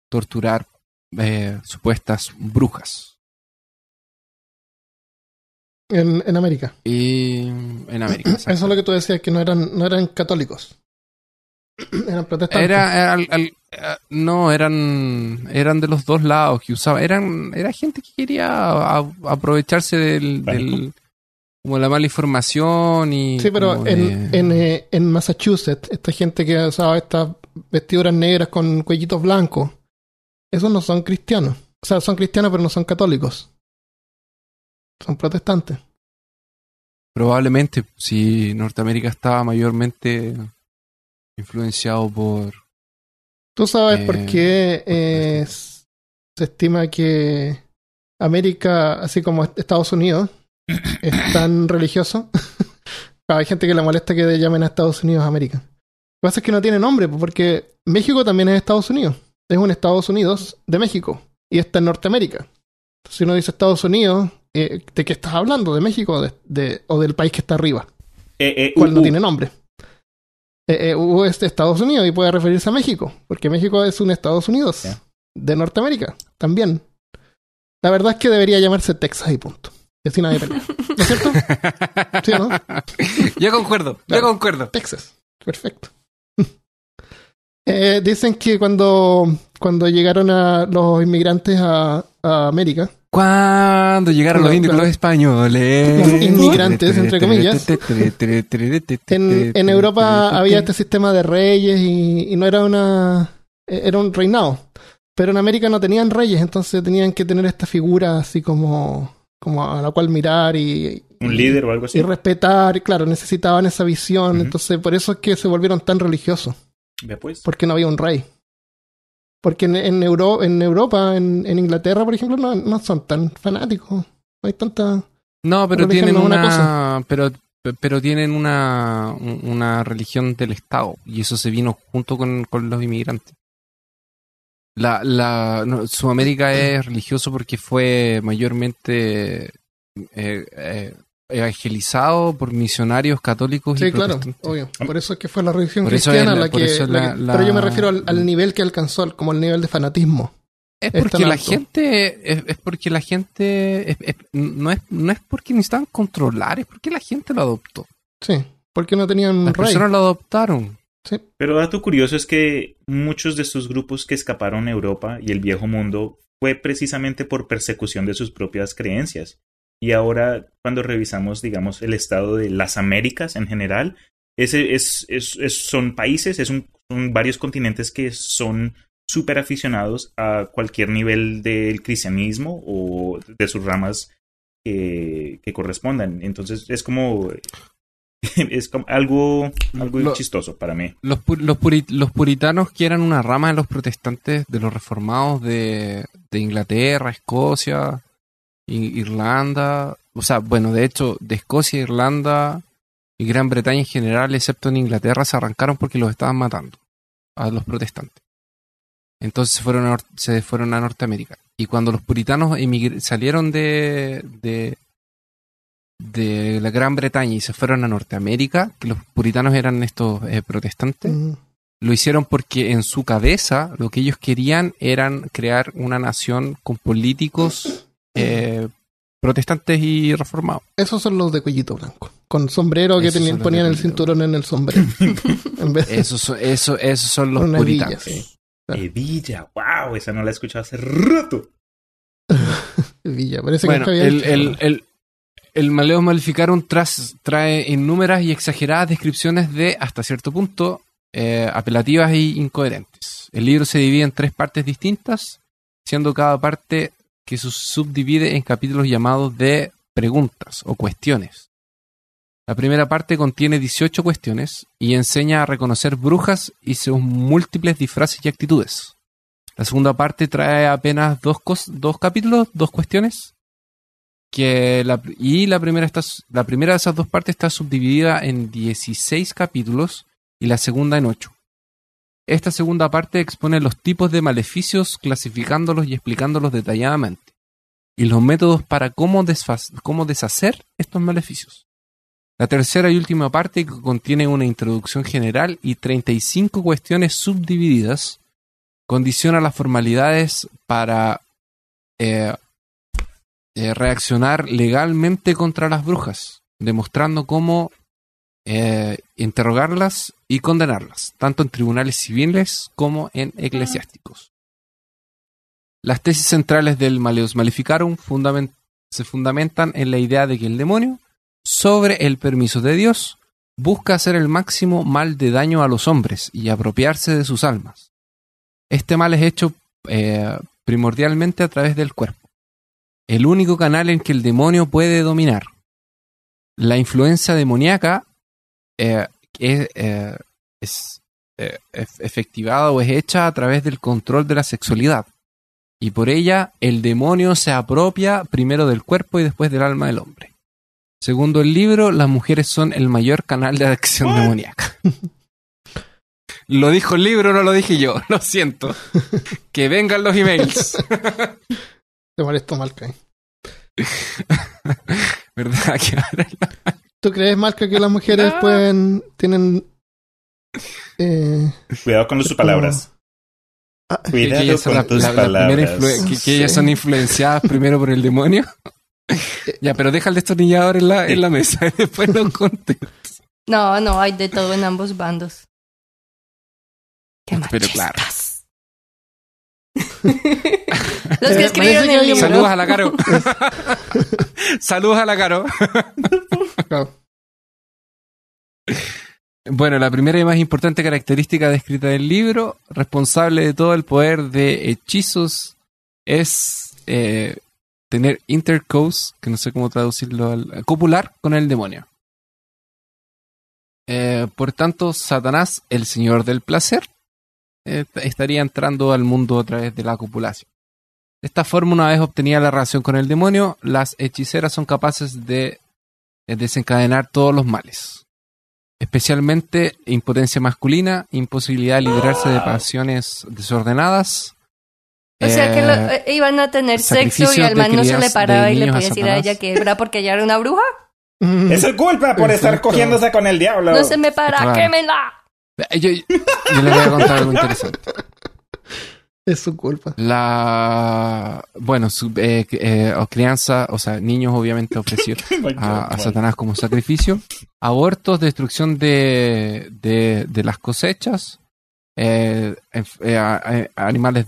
torturar eh, supuestas brujas. En, en América. Y en América. Eso es lo que tú decías, que no eran, no eran católicos. eran protestantes. Era, era al- al- eh, no, eran, eran de los dos lados que usaba. Eran, era gente que quería a- aprovecharse del, del- como la mala información y. Sí, pero en, de- en, eh, en Massachusetts, esta gente que usaba estas vestiduras negras con cuellitos blancos, esos no son cristianos. O sea, son cristianos, pero no son católicos. Son protestantes. Probablemente, si Norteamérica estaba mayormente influenciado por. ¿Tú sabes Eh, por qué eh, se estima que América, así como Estados Unidos, es tan religioso? Hay gente que le molesta que llamen a Estados Unidos América. Lo que pasa es que no tiene nombre, porque México también es Estados Unidos. Es un Estados Unidos de México y está en Norteamérica. Si uno dice Estados Unidos, eh, ¿de qué estás hablando? ¿De México o, de- de- o del país que está arriba? Eh, eh, cual uh, no uh, tiene nombre. Eh, eh, U es de Estados Unidos y puede referirse a México, porque México es un Estados Unidos de Norteamérica también. La verdad es que debería llamarse Texas y punto. Y así nadie pelea. ¿No es cierto? ¿Sí o no? yo concuerdo, yo concuerdo. Texas. Perfecto. Eh, dicen que cuando, cuando llegaron a los inmigrantes a, a América, Cuando llegaron los indios, los españoles. Inmigrantes, entre comillas. En, en Europa había este sistema de reyes y, y no era una. Era un reinado. Pero en América no tenían reyes, entonces tenían que tener esta figura así como, como a la cual mirar y, un líder o algo así. y respetar. y Claro, necesitaban esa visión. Entonces, por eso es que se volvieron tan religiosos, Vea pues. porque no había un rey. Porque en, en, Euro- en Europa, en, en Inglaterra, por ejemplo, no, no son tan fanáticos. No hay tanta. No, pero tienen una una, pero pero tienen una, un- una religión del Estado y eso se vino junto con, con los inmigrantes. La, la, no, Sudamérica es religioso porque fue mayormente eh, eh, evangelizado por misionarios católicos y Sí, claro, protestantes. obvio. Por eso es que fue la religión Por cristiana es la- que, eso es la la- que- la- Pero yo me refiero al, al nivel que alcanzó, como el nivel de fanatismo. Es porque la gente, es, es porque la gente, es- es- no, es, no es porque necesitaban controlar, es porque la gente lo adoptó. Sí, porque no tenían Las rey. personas lo adoptaron. Pero dato curioso es que muchos de estos grupos que escaparon a Europa y el viejo mundo fue precisamente por persecución de sus propias creencias. Y ahora, cuando revisamos, digamos, el estado de las Américas en general, ese es, es- es- son países, es un- son varios continentes que son súper aficionados a cualquier nivel del cristianismo o de sus ramas que, que correspondan. Entonces es como es como algo, algo chistoso para mí. Los, pu- los, puri- los puritanos, que eran una rama de los protestantes, de los reformados de, de Inglaterra, Escocia, Irlanda, o sea, bueno, de hecho, de Escocia, Irlanda y Gran Bretaña en general, excepto en Inglaterra, se arrancaron porque los estaban matando a los protestantes. Entonces se fueron a, se fueron a Norteamérica. Y cuando los puritanos salieron de, de, de la Gran Bretaña y se fueron a Norteamérica, que los puritanos eran estos eh, protestantes, lo hicieron porque en su cabeza lo que ellos querían eran crear una nación con políticos eh, protestantes y reformados. Esos son los de cuellito blanco. Con sombrero que tenían, ponían el cinturón en el sombrero. en vez de Esos, son- eso, esos son los puritanos. sí. Claro. Evilla, wow, esa no la he escuchado hace rato. Hebilla. Parece Bueno, que el, el, eso. el, el Maleus Maleficarum tras- trae innúmeras y exageradas descripciones de, hasta cierto punto, eh, apelativas e incoherentes. El libro se divide en tres partes distintas, siendo cada parte que se subdivide en capítulos llamados de preguntas o cuestiones. La primera parte contiene 18 cuestiones y enseña a reconocer brujas y sus múltiples disfraces y actitudes. La segunda parte trae apenas dos, dos capítulos, dos cuestiones. Que y la primera, la primera de esas dos partes está subdividida en 16 capítulos y la segunda en 8. Esta segunda parte expone los tipos de maleficios, clasificándolos y explicándolos detalladamente. Y los métodos para cómo, deshacer estos maleficios. La tercera y última parte contiene una introducción general y 35 cuestiones subdivididas condiciona las formalidades para eh, eh, reaccionar legalmente contra las brujas, demostrando cómo eh, interrogarlas y condenarlas, tanto en tribunales civiles como en eclesiásticos. Las tesis centrales del Maleus Maleficarum fundamen- se fundamentan en la idea de que el demonio, sobre el permiso de Dios, busca hacer el máximo mal de daño a los hombres y apropiarse de sus almas. Este mal es hecho eh, primordialmente a través del cuerpo, el único canal en que el demonio puede dominar. La influencia demoníaca eh, es, eh, es, eh, ef- efectivada o es hecha a través del control de la sexualidad. Y por ella el demonio se apropia primero del cuerpo y después del alma del hombre. Segundo el libro, las mujeres son el mayor canal de acción demoníaca. Lo dijo el libro, no lo dije yo, lo siento. Que vengan los emails. Te molesto, Malca. ¿Verdad? Que ahora la- ¿Tú crees, Malca, que las mujeres No. pueden. tienen. eh, Cuidado con sus palabras. ah, Cuidado con la- tus la- palabras. que- que ellas son influenciadas primero por el demonio. ya, pero deja el destornillador en la, en la mesa y después nos conté. No, no, hay de todo en ambos bandos. Qué Pero claro. Los que escribieron el libro. Saludos a la Caro. Saludos a la Caro. claro. Bueno, la primera y más importante característica descrita del libro, responsable de todo el poder de hechizos, es eh, tener intercourse, que no sé cómo traducirlo, al, copular con el demonio. Eh, por tanto, Satanás, el señor del placer, estaría entrando al mundo a través de la copulación. De esta forma, una vez obtenida la relación con el demonio, las hechiceras son capaces de eh, desencadenar todos los males especialmente impotencia masculina, imposibilidad de librarse de pasiones desordenadas. O sea que lo- eh, eh, iban a tener sexo y al man no se le paraba y le podía decir a ella que era porque ella era una bruja. Es su culpa por estar Exacto. cogiéndose con el diablo. No se me para, Claro. quémela. Eh, yo, yo les voy a contar algo interesante. Es su culpa. La bueno, su, eh, eh, crianza, o sea, niños obviamente ofrecieron a, a Satanás como sacrificio, abortos, destrucción de, de, de las cosechas, eh, enf- eh, a- a- animales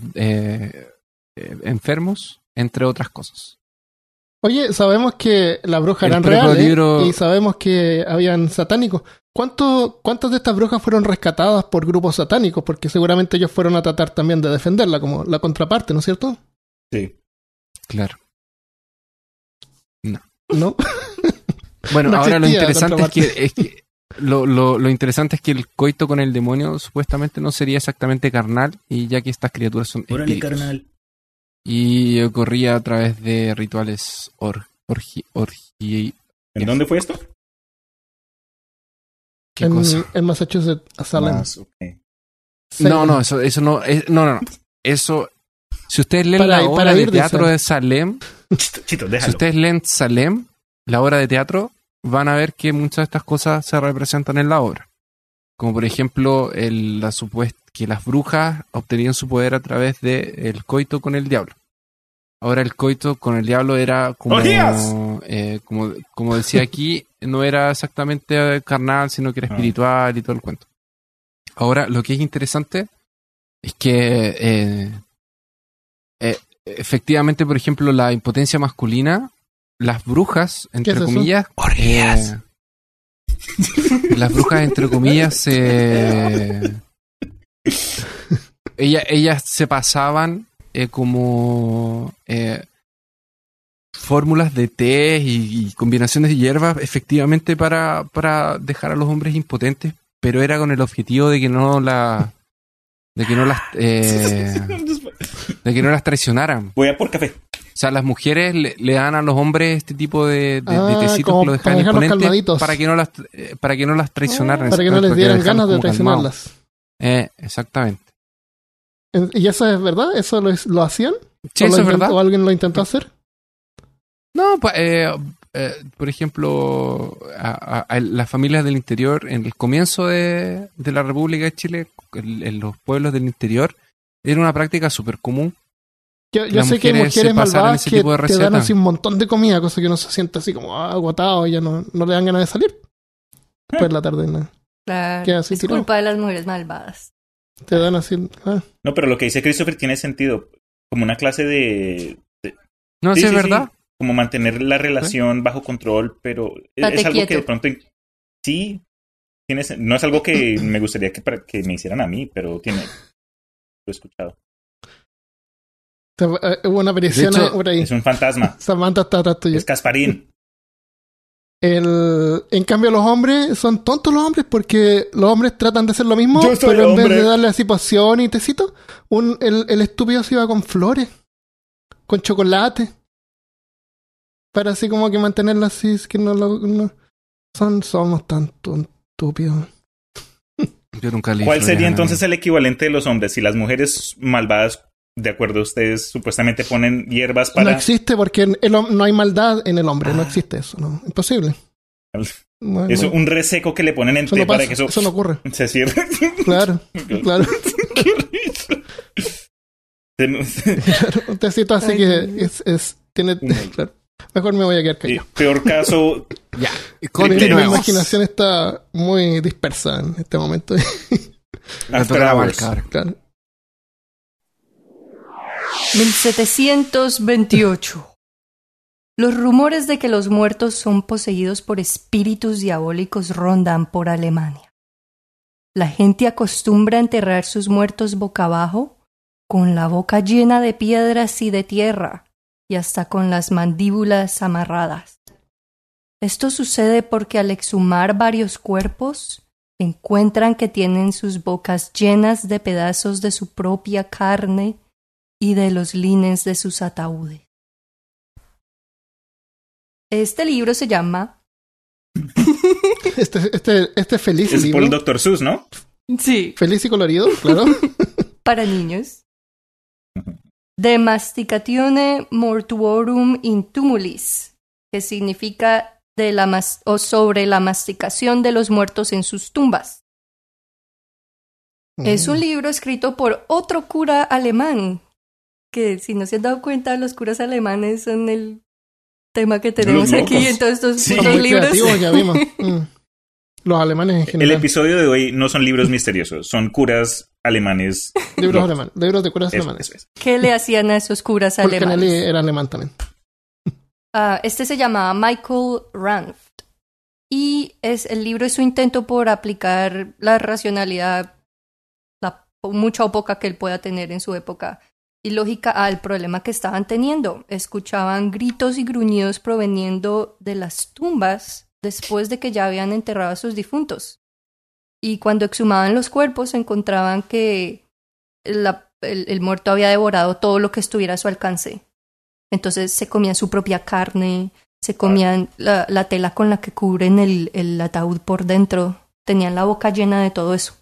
enfermos, entre otras cosas. Oye, sabemos que las brujas El eran libro- y sabemos que habían satánicos. ¿Cuánto, ¿Cuántas de estas brujas fueron rescatadas por grupos satánicos? Porque seguramente ellos fueron a tratar también de defenderla, como la contraparte, ¿no es cierto? Sí. Claro. ¿No? Bueno, No ahora lo interesante es que, es que lo, lo, lo interesante es que el coito con el demonio supuestamente no sería exactamente carnal, y ya que estas criaturas son Órale, carnal. Y ocurría a través de rituales or, orgi, orgi- ¿En dónde fue esto? ¿Qué en, cosa? en Massachusetts, a Salem. No, no, eso, eso no, es- no, no, no. Eso, si ustedes leen Para- la obra para de teatro de Salem, Chito, chito, si ustedes leen Salem, la obra de teatro, van a ver que muchas de estas cosas se representan en la obra. Como por ejemplo, el, la supuest- que las brujas obtenían su poder a través del el coito con el diablo. Ahora el coito con el diablo era como, eh, como, como decía aquí, no era exactamente carnal, sino que era Ah. espiritual y todo el cuento. Ahora, lo que es interesante es que eh, eh, efectivamente, por ejemplo, la impotencia masculina, las brujas, entre es comillas, Orgías. eh, las brujas, entre comillas, se... Ella- ellas se pasaban eh, como eh, fórmulas de té y, y combinaciones de hierbas efectivamente para, para dejar a los hombres impotentes, pero era con el objetivo de que no la de que no las eh, de que no las traicionaran. Voy a por café. O sea, las mujeres le, le dan a los hombres este tipo de, de, de Ah, tecitos que lo imponentes calmaditos. para que no las eh, para que no las traicionaran. para que no les dieran ganas de traicionarlas. Eh, exactamente. ¿Y eso es verdad? ¿Eso lo, lo hacían? Sí, ¿O lo eso es intentó- verdad. ¿O alguien lo intentó hacer? No, pa- eh, eh, por ejemplo, a, a- a las familias del interior, en el comienzo de, de la República de Chile, en, en los pueblos del interior, era una práctica súper común. Yo, yo sé que hay mujeres malvadas que te dan así un montón de comida, cosa que uno se siente así como ah, agotado y ya no, no le dan ganas de salir. Después de la tarde ¿no? Claro, Queda así es tirado. culpa de las mujeres malvadas. Te dan así. ah. No, pero lo que dice Christopher tiene sentido. Como una clase de. de- No, Sí, sí, es sí, sí. verdad. como mantener la relación bajo control, pero es, algo que de pronto. Sí. Tiene, sen- no es algo que me gustaría que, para- que me hicieran a mí, pero tiene. Lo he escuchado. Eh, hubo una aparición por ahí. Es un fantasma. Samantha está atrás tuyo. Es Casparín. El, en cambio, los hombres son tontos los hombres porque los hombres tratan de hacer lo mismo, Yo soy pero en vez de darle así poción y tecito, un, el, el estúpido se iba con flores, con chocolate, para así como que mantenerlo así, es que no lo... no- son, somos tan estúpidos. Yo nunca leí ¿Cuál sería entonces el equivalente de los hombres? Si las mujeres malvadas, de acuerdo a ustedes, supuestamente ponen hierbas No para. existe porque el no hay maldad en el hombre, no existe eso, no, imposible. No, Eso, no, un reseco que le ponen en eso té no para que eso, eso no ocurre. se cierre. Claro, claro. Un tecito así Ay, que es, es tiene claro. Mejor me voy a quedar callado. peor caso, Ya, Mi, mi continuemos. imaginación está muy dispersa en este momento. Hours. cabro. claro. 1728. Los rumores de que los muertos son poseídos por espíritus diabólicos rondan por Alemania. La gente acostumbra enterrar sus muertos boca abajo, con la boca llena de piedras y de tierra, y hasta con las mandíbulas amarradas. Esto sucede porque al exhumar varios cuerpos, encuentran que tienen sus bocas llenas de pedazos de su propia carne y de los lines de sus ataúdes. Este libro se llama Este, este, este feliz es por el Dr. Seuss, ¿no? Sí, Feliz y colorido, claro. para niños. De Masticatione Mortuorum in Tumulis, que significa de la mas- o sobre la masticación de los muertos en sus tumbas. Es un libro escrito por otro cura alemán, que si no se han dado cuenta, los curas alemanes son el tema que tenemos aquí en todos estos Sí. Son putos muy libros. creativos, ya vimos. Mm. Los alemanes en El general. episodio de hoy no son libros misteriosos, son curas alemanes. libros alemanes. Libros de curas Eso, alemanes. eso es. ¿Qué le hacían a esos curas Porque alemanes? era alemán también. Ah, este se llama Michael Ranft. Y es, el libro es su intento por aplicar la racionalidad, la mucha o poca que él pueda tener en su época, y lógica al problema que estaban teniendo. Escuchaban gritos y gruñidos proveniendo de las tumbas después de que ya habían enterrado a sus difuntos. Y cuando exhumaban los cuerpos encontraban que la- el- el muerto había devorado todo lo que estuviera a su alcance. Entonces se comían su propia carne, se comían la, la tela con la que cubren el, el ataúd por dentro, tenían la boca llena de todo eso.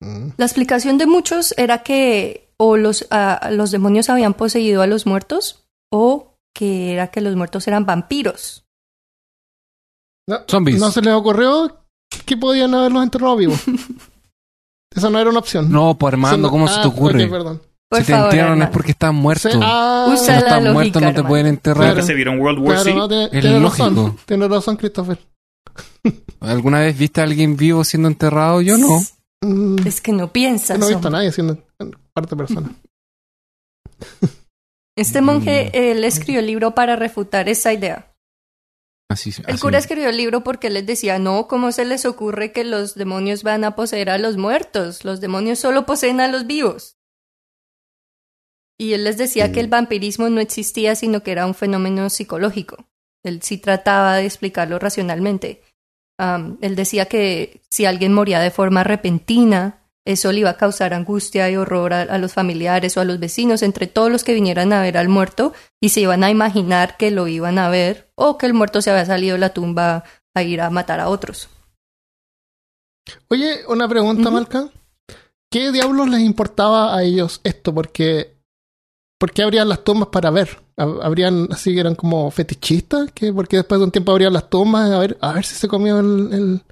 Mm. La explicación de muchos era que o los, ah, los demonios habían poseído a los muertos o que era que los muertos eran vampiros. No, Zombies. ¿No se les ocurrió que podían haberlos enterrado vivos? Esa no era una opción. No, pues Armando, ¿cómo se ah, te ocurre? ok, perdón. Por si te favor, entierran es porque están muertos. Sí, ah, Usa Si no están muertos no te hermano. pueden enterrar. Claro. Se vieron World War claro, Z. no, tiene, Es tiene razón. lógico. Tiene razón, Christopher. ¿Alguna vez viste a alguien vivo siendo enterrado? Yo no. Es que no piensas. no he visto a nadie siendo parte persona. Este monje, él escribió el libro para refutar esa idea. Así, El cura escribió el libro porque les decía, no, ¿cómo se les ocurre que los demonios van a poseer a los muertos? Los demonios solo poseen a los vivos. Y él les decía que el vampirismo no existía, sino que era un fenómeno psicológico. Él sí trataba de explicarlo racionalmente. Él decía que si alguien moría de forma repentina, eso le iba a causar angustia y horror a, a los familiares o a los vecinos, entre todos los que vinieran a ver al muerto, y se iban a imaginar que lo iban a ver o que el muerto se había salido de la tumba a ir a matar a otros. Oye, una pregunta, Ujú. Malca. ¿Qué diablos les importaba a ellos esto? Porque. ¿Por qué abrían las tumbas para ver? Hab- ¿Habrían así que eran como fetichistas? ¿Qué? Porque después de un tiempo abrían las tumbas a ver, a ver si se comió el, el-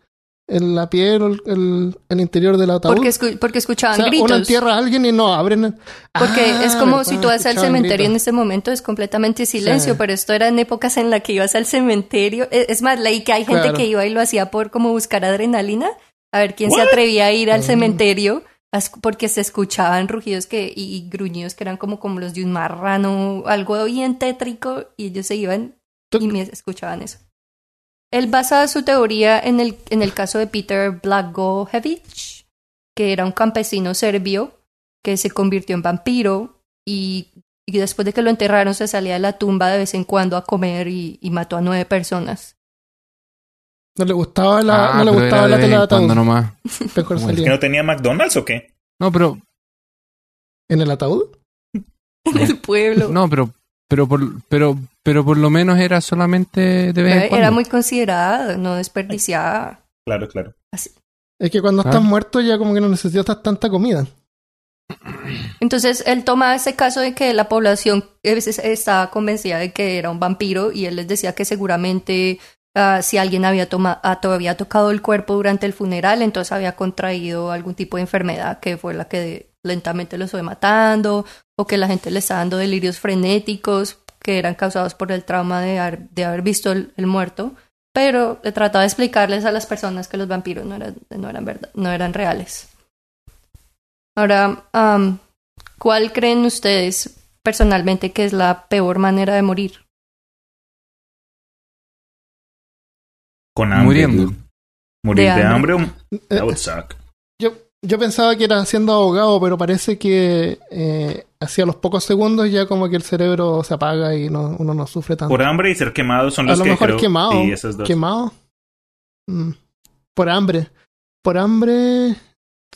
el- la piel o el, el- el interior del ataúd. Porque, escu- porque o escuchaban sea, gritos. uno entierra a alguien y no abren. Porque Ah, es como si tú vas al cementerio en este momento, es completamente silencio, Sí. pero esto era en épocas en las que ibas al cementerio. E- Es más, leí que hay gente Claro. que iba y lo hacía por como buscar adrenalina, a ver quién se atrevía a ir al Mm. cementerio, porque se escuchaban rugidos que, y, y gruñidos que eran como, como los de un marrano, algo bien tétrico, y ellos se iban y me escuchaban eso. Él basa su teoría en el, en el caso de Peter Blagojevich, que era un campesino serbio que se convirtió en vampiro y, y después de que lo enterraron se salía de la tumba de vez en cuando a comer y, y mató a nueve personas. No le gustaba la, Ah, no le gustaba la tela de ataúd. nomás. Mejor Bueno, ¿Que no tenía McDonald's o qué? No, pero ¿En el ataúd? En el pueblo. no, pero pero por pero pero por lo menos era solamente de vez en cuando. era muy considerada, no desperdiciada. Claro, claro. Es que cuando Ah. estás muerto ya como que no necesitas tanta comida. Entonces él toma ese caso de que la población a veces estaba convencida de que era un vampiro y él les decía que seguramente ah, si alguien había toma- ah, todavía tocado el cuerpo durante el funeral, entonces había contraído algún tipo de enfermedad que fue la que lentamente los fue matando o que la gente le estaba dando delirios frenéticos que eran causados por el trauma de haber, de haber visto el, el muerto. Pero le trataba de explicarles a las personas que los vampiros no eran, no eran, verdad, no eran reales. Ahora, am, ¿cuál creen ustedes personalmente que es la peor manera de morir? Con hambre. Muriendo. Morir De de, hambre. hambre. That would suck. Yo, yo pensaba que era siendo abogado, pero parece que eh, hacia los pocos segundos ya como que el cerebro se apaga y no, uno no sufre tanto. Por hambre y ser quemado son A los lo que mejor creo- quemado. Sí, esos dos. Quemado. Mm. Por hambre. Por hambre.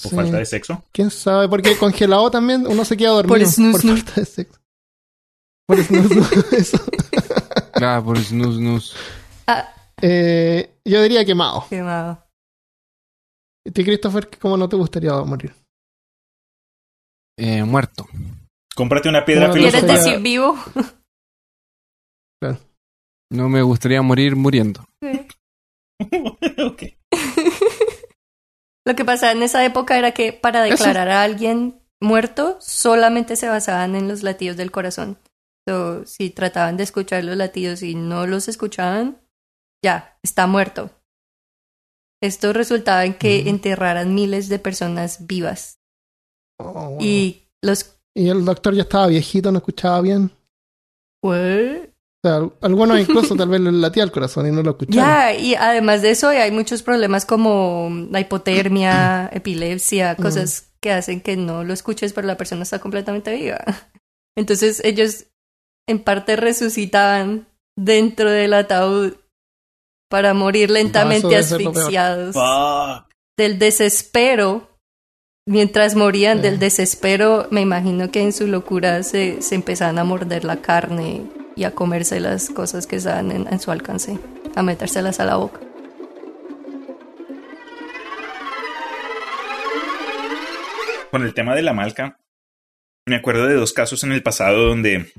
O sí. falta de sexo. ¿Quién sabe? Porque congelado también uno se queda dormido. Por snus, snus. falta de sexo. Por snus, snus, eso. Ah, por snus snus. Ah, Eh, yo diría quemado. quemado. ¿Y ti, Christopher, cómo no te gustaría morir? Eh, muerto. Cómprate una piedra No, ¿Quieres filosofal. decir vivo? No me gustaría morir muriendo. ok. Lo que pasaba en esa época era que para Eso. declarar a alguien muerto solamente se basaban en los latidos del corazón. So, si trataban de escuchar los latidos y no los escuchaban, ya, está muerto. Esto resultaba en que Mm. enterraran miles de personas vivas. Oh, wow. Y los... Y el doctor ya estaba viejito, no escuchaba bien. ¿What? O sea, al- algunos incluso tal vez le latía el corazón y no lo escuchaban. Ya, y además de eso hay muchos problemas como la hipotermia, epilepsia, cosas que hacen que no lo escuches, pero la persona está completamente viva. Entonces ellos en parte resucitaban dentro del ataúd para morir lentamente asfixiados del desespero. Mientras morían Sí. del desespero, me imagino que en su locura se, se empezaban a morder la carne y a comerse las cosas que estaban en, en su alcance, a metérselas a la boca. Con el tema de la malca, me acuerdo de dos casos en el pasado donde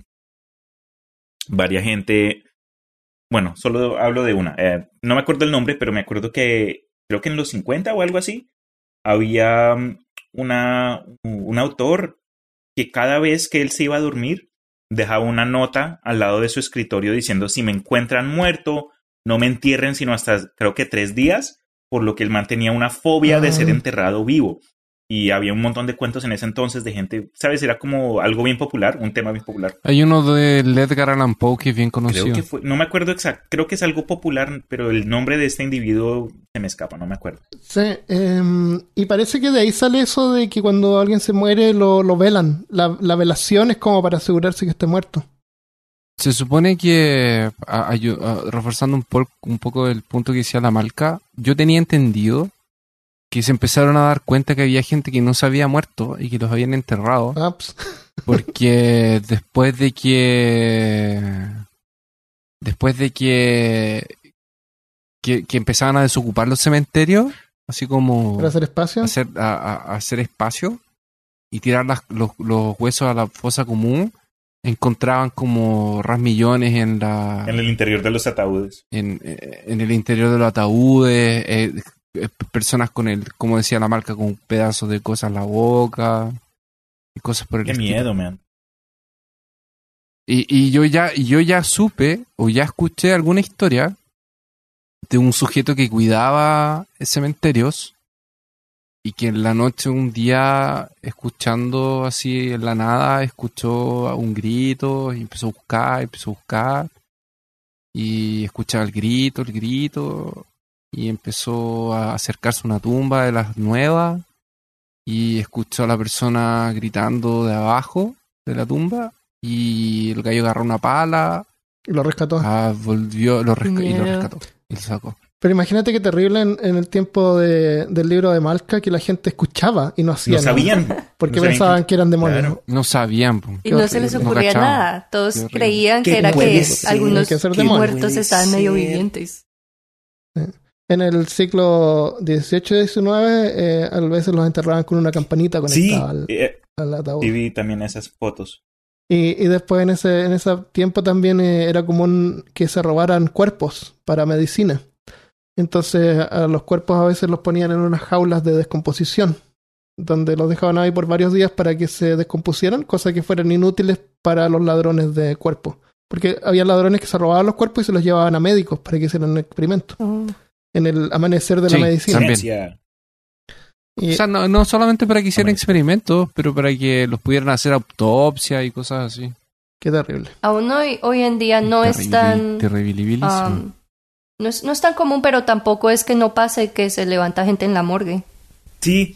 varia gente, bueno, solo hablo de una, eh, no me acuerdo el nombre, pero me acuerdo que creo que en los 50 o algo así, había una, un autor que cada vez que él se iba a dormir, dejaba una nota al lado de su escritorio diciendo si me encuentran muerto, no me entierren sino hasta creo que tres días, por lo que él mantenía una fobia de ser Ah. enterrado vivo. Y había un montón de cuentos en ese entonces de gente, ¿sabes? Era como algo bien popular, un tema bien popular. Hay uno de Edgar Allan Poe que es bien conocido. Creo que fue, no me acuerdo exacto, creo que es algo popular, pero el nombre de este individuo se me escapa, no me acuerdo. Sí, em, y parece que de ahí sale eso de que cuando alguien se muere lo, lo velan. La, la velación es como para asegurarse que esté muerto. Se supone que, a- reforzando un, po- un poco el punto que decía la Malca, yo tenía entendido que se empezaron a dar cuenta que había gente que no se había muerto y que los habían enterrado, Ah, pues, porque después de que... Después de que... Que, que empezaban a desocupar los cementerios, así como para hacer espacio. hacer, a, a- a hacer espacio y tirar las- los, los huesos a la fosa común, encontraban como rasmillones en la En el interior de los ataúdes. en, eh, en el interior de los ataúdes, eh, personas con el, como decía la marca, con pedazos de cosas en la boca y cosas por el Qué estilo. miedo, man. Y, y yo ya, y yo ya supe o ya escuché alguna historia de un sujeto que cuidaba cementerios y que en la noche un día escuchando así en la nada escuchó un grito y empezó a buscar, empezó a buscar y escuchaba el grito, el grito y empezó a acercarse a una tumba de las nuevas y escuchó a la persona gritando de abajo de la tumba y el gallo agarró una pala, Y lo rescató. ah, volvió lo resca- y lo rescató y lo sacó. Pero imagínate qué terrible en, en el tiempo de- del libro de Malca que la gente escuchaba y no hacía No nada. sabían. Porque No sabían pensaban que eran demonios. Claro. No sabían. po. Y Qué no se les. No ocurría nada. Todos creían ¿Qué que era que ser? algunos Que ser ¿Qué demonio. muertos estaban medio vivientes. En el siglo XVIII y XIX, eh, a veces los enterraban con una campanita Sí, conectada al, eh, al ataúd. sí vi también esas fotos. Y, y después en ese, en ese tiempo también eh, era común que se robaran cuerpos para medicina. Entonces a los cuerpos a veces los ponían en unas jaulas de descomposición, donde los dejaban ahí por varios días para que se descompusieran, cosas que fueran inútiles para los ladrones de cuerpos. Porque había ladrones que se robaban los cuerpos y se los llevaban a médicos para que hicieran experimentos Oh. En el amanecer de Sí, la medicina. También. Y- O sea, no, no solamente para que hicieran experimentos, pero para que los pudieran hacer autopsia y cosas así. qué terrible. Aún hoy, hoy en día no es tan... um, no, es, no es tan común, pero tampoco es que no pase que se levanta gente en la morgue. Sí,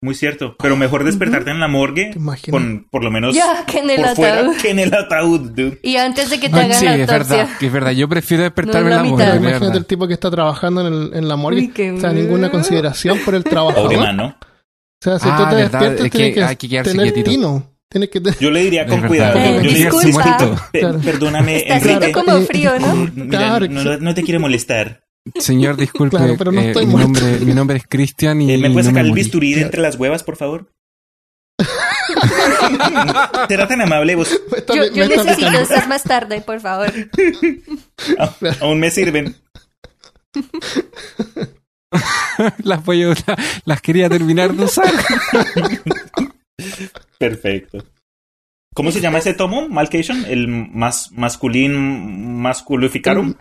muy cierto. Pero mejor despertarte en la morgue con por lo menos Ya, que en el por fuera ataúd. que en el ataúd, dude. Y antes de que te Ah, hagan sí, la es verdad, que es verdad. Yo prefiero despertarme No en la la morgue, Imagínate verdad. el tipo que está trabajando en, el- en la morgue. Uy, qué o sea, ninguna consideración por el trabajador. Pobre ¿no? O sea, si Ah, tú te verdad, despiertas, es que tienes que, hay que quedarse tener quietito. tino. Tienes que tener... Yo le diría con cuidado. Eh, Yo le diría, disculpa. "Pe- Claro. perdóname, Está Enrique. como frío, ¿no? Mira, Claro, no, no te quiere molestar. Señor, disculpe. Claro, pero no eh, estoy mi, muerto. nombre, mi nombre es Cristian y Eh, ¿Me no puedes sacar el bisturí de entre las huevas, por favor? ¿Será tan amable? Vos Yo, necesito picando. estar más tarde, por favor. aún me sirven. las, voy a- la- las quería terminar de usar. Perfecto. ¿Cómo se llama ese tomo? Malcation, el más masculín masculificarum.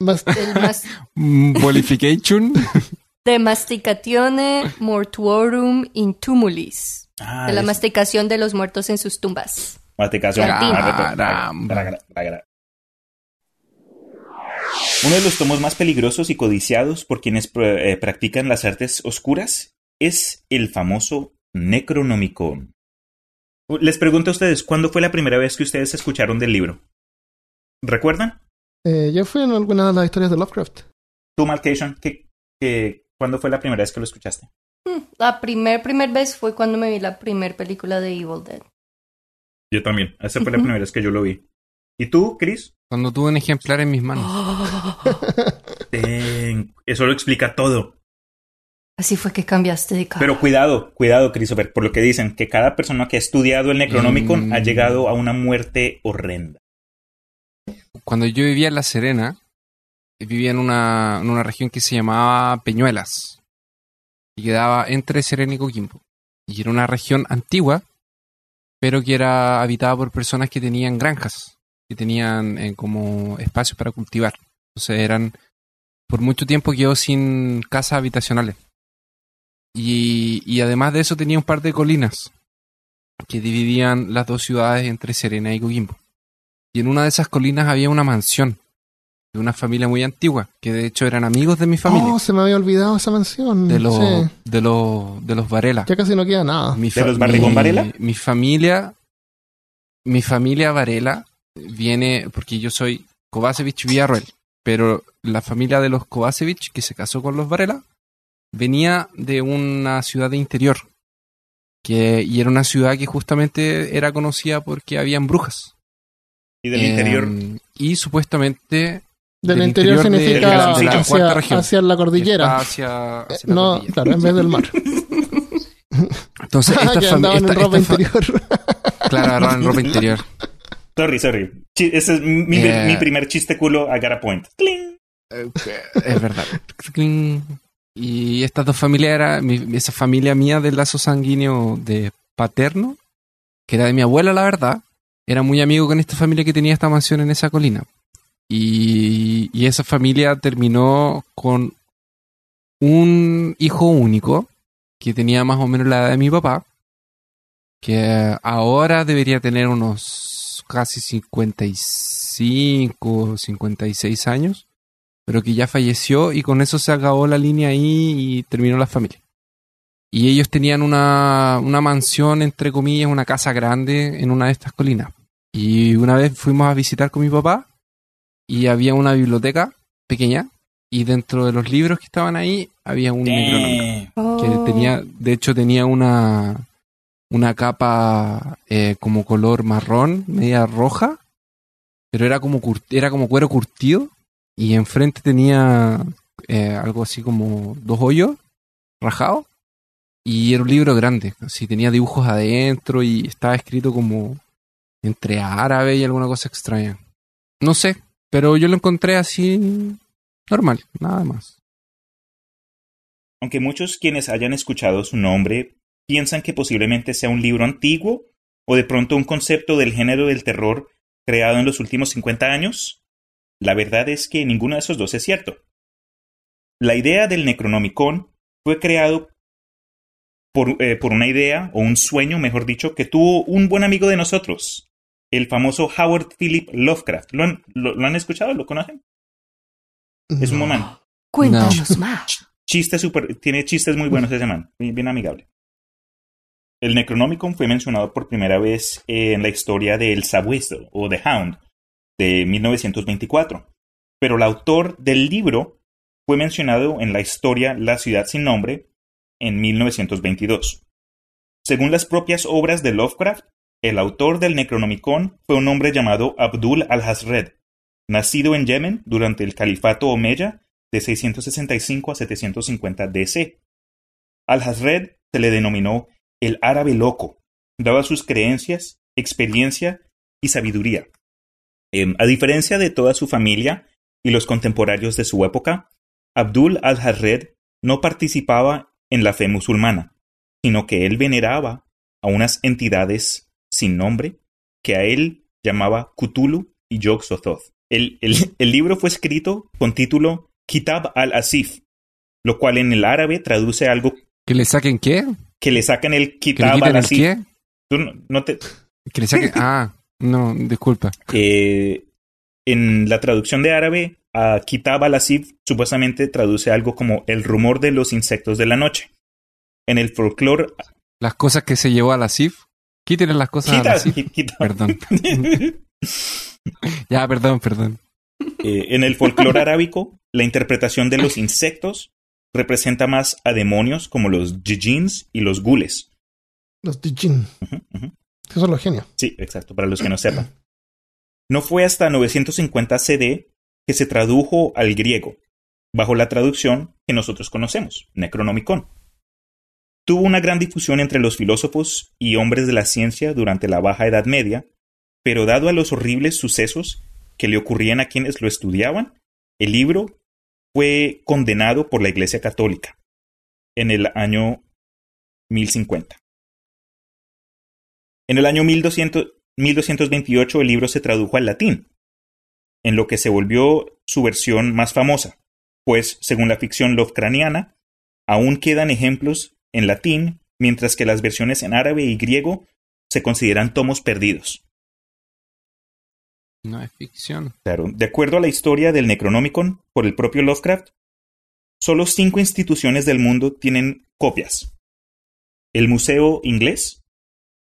El mas- Mm, Bolification. de masticatione mortuorum in tumulis. Ah, de la es- masticación de los muertos en sus tumbas. masticación. Uno de los tomos más peligrosos y codiciados por quienes pr- eh, practican las artes oscuras es el famoso Necronomicon. Les pregunto a ustedes, ¿cuándo fue la primera vez que ustedes escucharon del libro? ¿Recuerdan? Eh, yo fui en alguna de las historias de Lovecraft. Tú, Malcation, ¿qué, qué- ¿cuándo fue la primera vez que lo escuchaste? Hmm, La primer, primer vez fue cuando me vi la primer película de Evil Dead. Yo también. Esa fue la primera vez que yo lo vi. ¿Y tú, Chris? Cuando tuve un ejemplar en mis manos. Ten- Eso lo explica todo. Así fue que cambiaste de cara. Pero cuidado, cuidado, Christopher, por lo que dicen, que cada persona que ha estudiado el Necronomicon Mm. ha llegado a una muerte horrenda. Cuando yo vivía en La Serena, vivía en una, en una región que se llamaba Peñuelas. Y quedaba entre Serena y Coquimbo. Y era una región antigua, pero que era habitada por personas que tenían granjas, que tenían eh, como espacios para cultivar. Entonces eran, por mucho tiempo quedó sin casas habitacionales. Y, y además de eso tenía un par de colinas que dividían las dos ciudades entre Serena y Coquimbo. Y en una de esas colinas había una mansión de una familia muy antigua, que de hecho eran amigos de mi familia, Oh, se me había olvidado esa mansión. de los Sí. de los de los Varela. Ya casi no queda nada. Mi ¿De los Barrigón mi- Varela? Mi familia, mi familia Varela viene, porque yo soy Kovacevic Villarroel, pero la familia de los Kovacevic, que se casó con los Varela, venía de una ciudad de interior, que, y era una ciudad que justamente era conocida porque habían brujas. Y del Eh, interior, Y supuestamente Del, del interior, interior de- significa de la- de la hacia, región. hacia la cordillera. hacia, Eh, hacia la no, cordillera. claro, en vez del mar. Entonces, esta que andaban en esta- ropa esta interior. Claro, agarraban ropa interior. sorry, sorry. Chi- Ese es mi, Eh. mi primer chiste culo, I got a point. ¡Cling! Es verdad. Y estas dos familias era mi- esa familia mía del lazo sanguíneo de paterno, que era de mi abuela, la verdad, era muy amigo con esta familia que tenía esta mansión en esa colina. Y, esa familia terminó con un hijo único que tenía más o menos la edad de mi papá, que ahora debería tener unos casi 55, 56 años pero que ya falleció y con eso se acabó la línea ahí y terminó la familia. Y ellos tenían una, una mansión, entre comillas, una casa grande en una de estas colinas. Y una vez fuimos a visitar con mi papá y había una biblioteca pequeña y dentro de los libros que estaban ahí había un Necronómico Damn. que Oh. tenía, de hecho tenía una, una capa eh, como color marrón, media roja, pero era como, era como cuero curtido y enfrente tenía eh, algo así como dos hoyos rajados y era un libro grande, así tenía dibujos adentro y estaba escrito como entre árabe y alguna cosa extraña. No sé, pero yo lo encontré así normal, nada más. Aunque muchos quienes hayan escuchado su nombre piensan que posiblemente sea un libro antiguo o de pronto un concepto del género del terror creado en los últimos 50 años, la verdad es que ninguno de esos dos es cierto. La idea del Necronomicon fue creado por, eh, por una idea o un sueño, mejor dicho, que tuvo un buen amigo de nosotros, el famoso Howard Philip Lovecraft. ¿Lo han, lo- lo han escuchado? ¿Lo conocen? Es un No. momento. Cuéntanos más. Chiste super, tiene chistes muy buenos ese man, bien, bien amigable. El Necronomicon fue mencionado por primera vez en la historia de El Sabueso o The Hound de 1924, pero el autor del libro fue mencionado en la historia La ciudad sin nombre en 1922. Según las propias obras de Lovecraft, el autor del Necronomicon fue un hombre llamado Abdul al-Hazred, nacido en Yemen durante el califato Omeya de 665 a 750 DC. Al-Hazred se le denominó el árabe loco, daba sus creencias, experiencia y sabiduría. Em, a diferencia de toda su familia y los contemporáneos de su época, Abdul al-Hazred no participaba en la fe musulmana, sino que él veneraba a unas entidades sin nombre que a él llamaba Cthulhu y Yog-Sothoth. El, el- el libro fue escrito con título Kitab al-Asif, lo cual en el árabe traduce algo ¿Que le saquen qué? que le sacan el ¿Que le Kitab al-Asif. qué? Tú no- no te- Que le saquen... Ah, no, disculpa. eh, en la traducción de árabe, a Kitab al-Asif supuestamente traduce algo como el rumor de los insectos de la noche. En el folclore, Las cosas que se llevó a la Quítenle las cosas a la Kitab- CIF. Kitab- Perdón. Ya, perdón, perdón. Eh, en el folclore arábico, la interpretación de los insectos representa más a demonios como los djinns y los gules. Los Dijin. Ujú, ujú. Esos son los genios. Sí, exacto, para los que no sepan. No fue hasta 950 CD que se tradujo al griego, bajo la traducción que nosotros conocemos, Necronomicon. Tuvo una gran difusión entre los filósofos y hombres de la ciencia durante la Baja Edad Media, pero dado a los horribles sucesos que le ocurrían a quienes lo estudiaban, el libro fue condenado por la Iglesia Católica en el año 1050. En el año 1200 1228 el libro se tradujo al latín, en lo que se volvió su versión más famosa, pues, según la ficción lovecraniana, aún quedan ejemplos en latín, mientras que las versiones en árabe y griego se consideran tomos perdidos. No es ficción. Claro, de acuerdo a la historia del Necronomicon por el propio Lovecraft, solo cinco instituciones del mundo tienen copias. El Museo Inglés,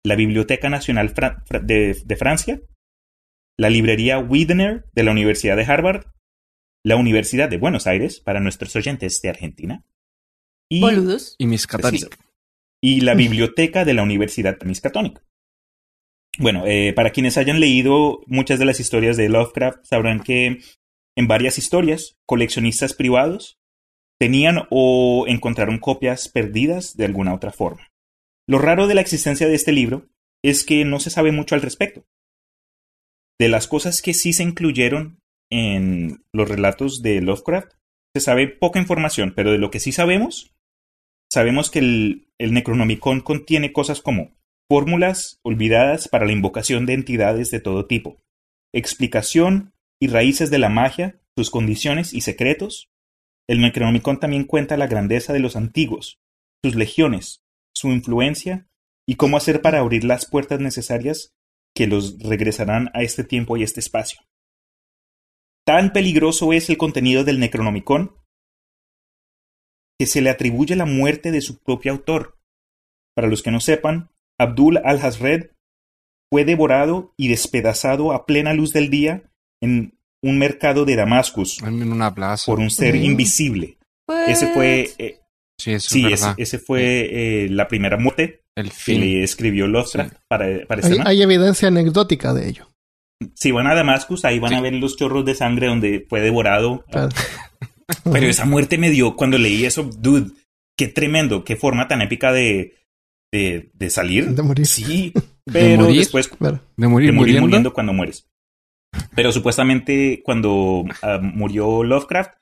la Biblioteca Nacional Fra- de, de Francia, la Librería Widener de la Universidad de Harvard, la Universidad de Buenos Aires, para nuestros oyentes de Argentina, y, Boludos. Y la Biblioteca de la Universidad Miskatonic. Bueno, eh, para quienes hayan leído muchas de las historias de Lovecraft, sabrán que en varias historias, coleccionistas privados tenían o encontraron copias perdidas de alguna otra forma. Lo raro de la existencia de este libro es que no se sabe mucho al respecto. De las cosas que sí se incluyeron en los relatos de Lovecraft, se sabe poca información, pero de lo que sí sabemos, sabemos que el, el Necronomicon contiene cosas como fórmulas olvidadas para la invocación de entidades de todo tipo, explicación y raíces de la magia, sus condiciones y secretos. El Necronomicon también cuenta la grandeza de los antiguos, sus legiones, su influencia y cómo hacer para abrir las puertas necesarias que los regresarán a este tiempo y este espacio. Tan peligroso es el contenido del Necronomicon que se le atribuye la muerte de su propio autor. Para los que no sepan, Abdul al-Hazred fue devorado y despedazado a plena luz del día en un mercado de Damascus En una plaza. por un ser Mm. invisible. Ese fue, eh, Sí, eso sí, es ese, fue eh, la primera muerte El que le escribió Lovecraft para, para Hay, escena. hay evidencia anecdótica de ello. Si van a Damascus, ahí van Sí. a ver los chorros de sangre donde fue devorado. Claro. Pero esa muerte me dio, cuando leí eso, dude, qué tremendo, qué forma tan épica de, de, de salir. De morir. Sí, pero morir? después. De morir, de morir muriendo. muriendo cuando mueres. Pero supuestamente cuando ah, murió Lovecraft,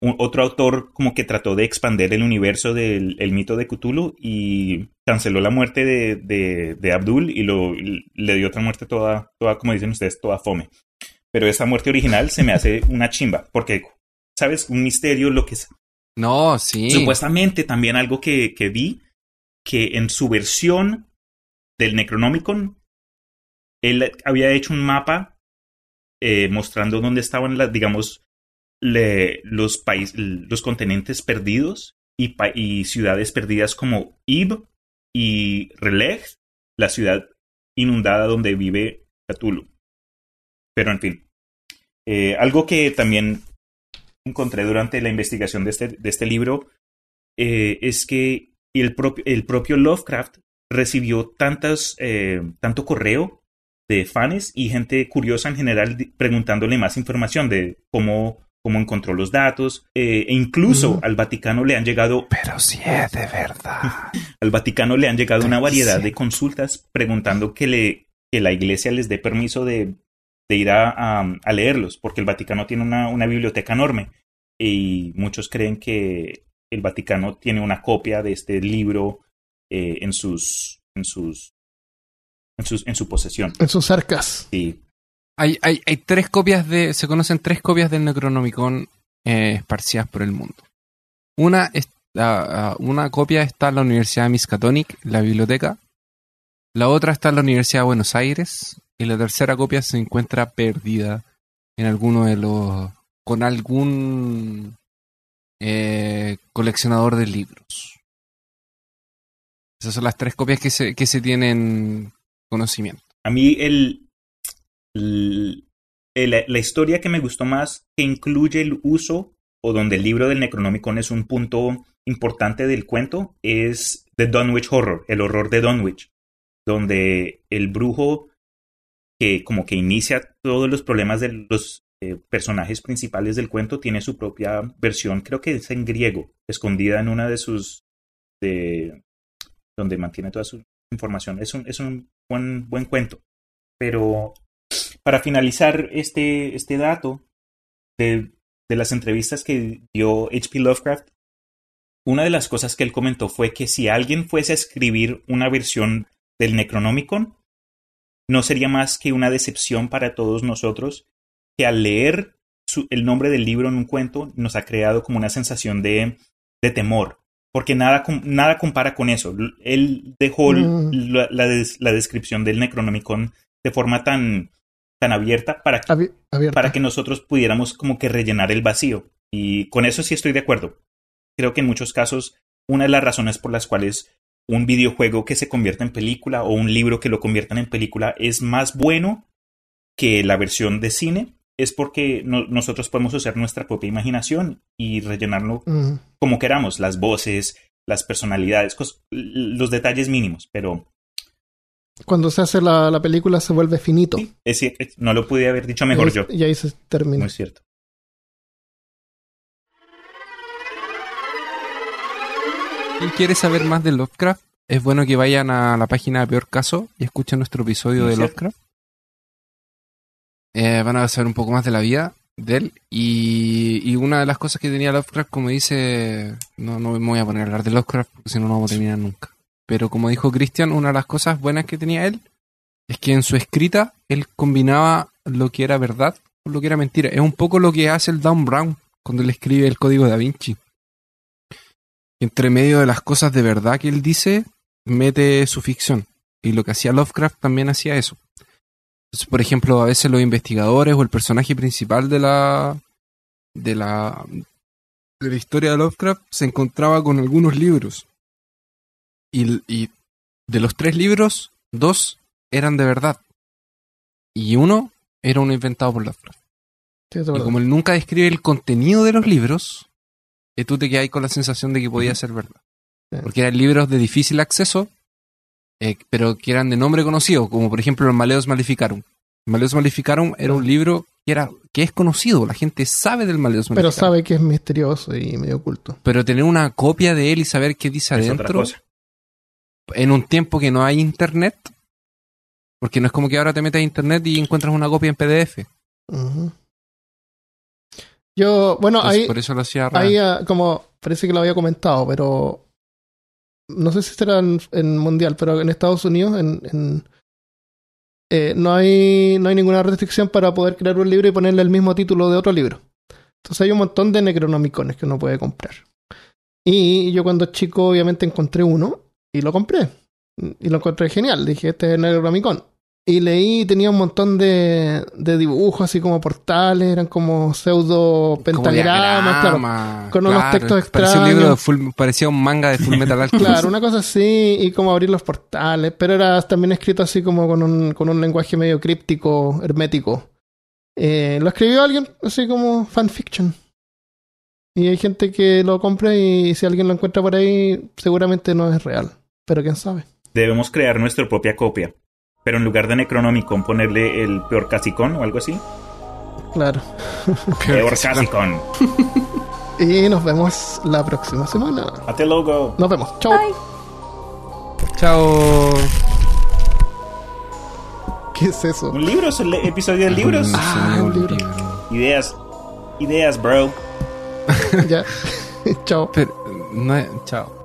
un- otro autor como que trató de expander el universo del el mito de Cthulhu y canceló la muerte de, de, de Abdul y lo, y le dio otra muerte toda, toda, como dicen ustedes, toda fome. Pero esa muerte original se me hace una chimba, porque, ¿sabes? Un misterio, lo que es. No, sí. Supuestamente también algo que, que vi, que en su versión del Necronomicon, él había hecho un mapa eh, mostrando dónde estaban las, digamos, le- los países, los continentes perdidos y, pa- y ciudades perdidas como Ib y Releg, la ciudad inundada donde vive Cthulhu. Pero en fin, eh, algo que también encontré durante la investigación de este, de este libro eh, es que el, propio el propio Lovecraft recibió tantas, eh, tanto correo de fans y gente curiosa en general preguntándole más información de cómo, cómo encontró los datos. eh, e incluso al Vaticano le han llegado, Pero sí es de verdad. al Vaticano le han llegado una variedad Sí. de consultas preguntando que, le, que la iglesia les dé permiso de, de ir a, a- a leerlos, porque el Vaticano tiene una, una biblioteca enorme y muchos creen que el Vaticano tiene una copia de este libro eh, en sus en sus en sus en su posesión. En sus arcas. Sí, Hay, hay, hay tres copias de. Se conocen tres copias del Necronomicon eh, esparcidas por el mundo. Una, es- ah, ah, una copia está en la Universidad de Miskatonic, la biblioteca. La otra está en la Universidad de Buenos Aires. Y la tercera copia se encuentra perdida en alguno de los. con algún eh, coleccionador de libros. Esas son las tres copias que se, que se tienen conocimiento. a mí el, la historia que me gustó más que incluye el uso o donde el libro del Necronomicon es un punto importante del cuento es The Dunwich Horror, el horror de Dunwich, donde el brujo que como que inicia todos los problemas de los eh, personajes principales del cuento tiene su propia versión, creo que es en griego, escondida en una de sus de donde mantiene toda su información. Es un, es un buen, buen cuento. Pero para finalizar este, este dato de, de las entrevistas que dio H.P. Lovecraft, una de las cosas que él comentó fue que si alguien fuese a escribir una versión del Necronomicon, no sería más que una decepción para todos nosotros que al leer su- el nombre del libro en un cuento nos ha creado como una sensación de, de temor, porque nada, nada compara con eso. Él dejó Mm. la, la des- la descripción del Necronomicon de forma tan, tan abierta para que, Abi- abierta. para que nosotros pudiéramos como que rellenar el vacío. Y con eso sí estoy de acuerdo. Creo que en muchos casos una de las razones por las cuales un videojuego que se convierta en película o un libro que lo conviertan en película es más bueno que la versión de cine es porque no- nosotros podemos usar nuestra propia imaginación y rellenarlo como queramos, las voces, las personalidades, los detalles mínimos, pero Cuando se hace la, la película se vuelve finito. sí, es no lo pude haber dicho mejor y, yo. y ahí se termina. No es cierto. ¿Quién quiere saber más de Lovecraft? Es bueno que vayan a la página de Peor Caso y escuchen nuestro episodio de. Lovecraft. Eh, van a saber un poco más de la vida de él. Y, y una de las cosas que tenía Lovecraft, como dice, no, no me voy a poner a hablar de Lovecraft porque si no, no vamos a terminar nunca. Pero como dijo Christian, una de las cosas buenas que tenía él es que en su escrita él combinaba lo que era verdad con lo que era mentira. Es un poco lo que hace el Dan Brown cuando él escribe el código da Vinci. Entre medio de las cosas de verdad que él dice, mete su ficción. Y lo que hacía Lovecraft también hacía eso. Entonces, por ejemplo, a veces los investigadores o el personaje principal de la de la de la historia de Lovecraft se encontraba con algunos libros. Y, y de los tres libros, dos eran de verdad. Y uno era uno inventado por Lovecraft. Sí, Y como él nunca describe el contenido de los libros, tú te quedas con la sensación de que podía ser verdad. Porque eran libros de difícil acceso, eh, pero que eran de nombre conocido, como por ejemplo los Maleos Maleficarum. Maleos Maleficarum era un libro que, era, que es conocido, la gente sabe del Maleos Pero Maleficarum. sabe que es misterioso y medio oculto. Pero tener una copia de él y saber qué dice Es otra adentro, cosa. en un tiempo que no hay internet, porque no es como que ahora te metes a internet y encuentras una copia en PDF. Yo, bueno, Entonces, ahí, por eso lo hacía real. ahí ah, como parece que lo había comentado, pero no sé si será en, en mundial, pero en Estados Unidos en, en, eh, no hay no hay ninguna restricción para poder crear un libro y ponerle el mismo título de otro libro. Entonces hay un montón de Necronomicones que uno puede comprar. Y yo cuando chico obviamente encontré uno y lo compré. Y lo encontré genial. Dije, este es Necronomicon. Y leí, tenía un montón de, de dibujos así como portales, eran como pseudo Como pentagramas, claro. con unos textos Parecía un, libro extraños. de full- parecía un manga de Full Metal Alchemist. Claro, una cosa así, y como abrir los portales, pero era también escrito así como con un, con un lenguaje medio críptico, hermético. Eh, lo escribió alguien, así como fanfiction. Y hay gente que lo compra y si alguien lo encuentra por ahí, seguramente no es real. Pero quién sabe. Debemos crear nuestra propia copia. Pero en lugar de Necronomicon ponerle el peor casicón o algo así. Claro. Peor casicón. Y nos vemos la próxima semana. Ate logo. Nos vemos. Bye. Chao. ¿Qué es eso? Un libro, es el episodio de libros. Ah, un libro. Ideas. Ideas, bro. ya. Chao. Pero, no chao.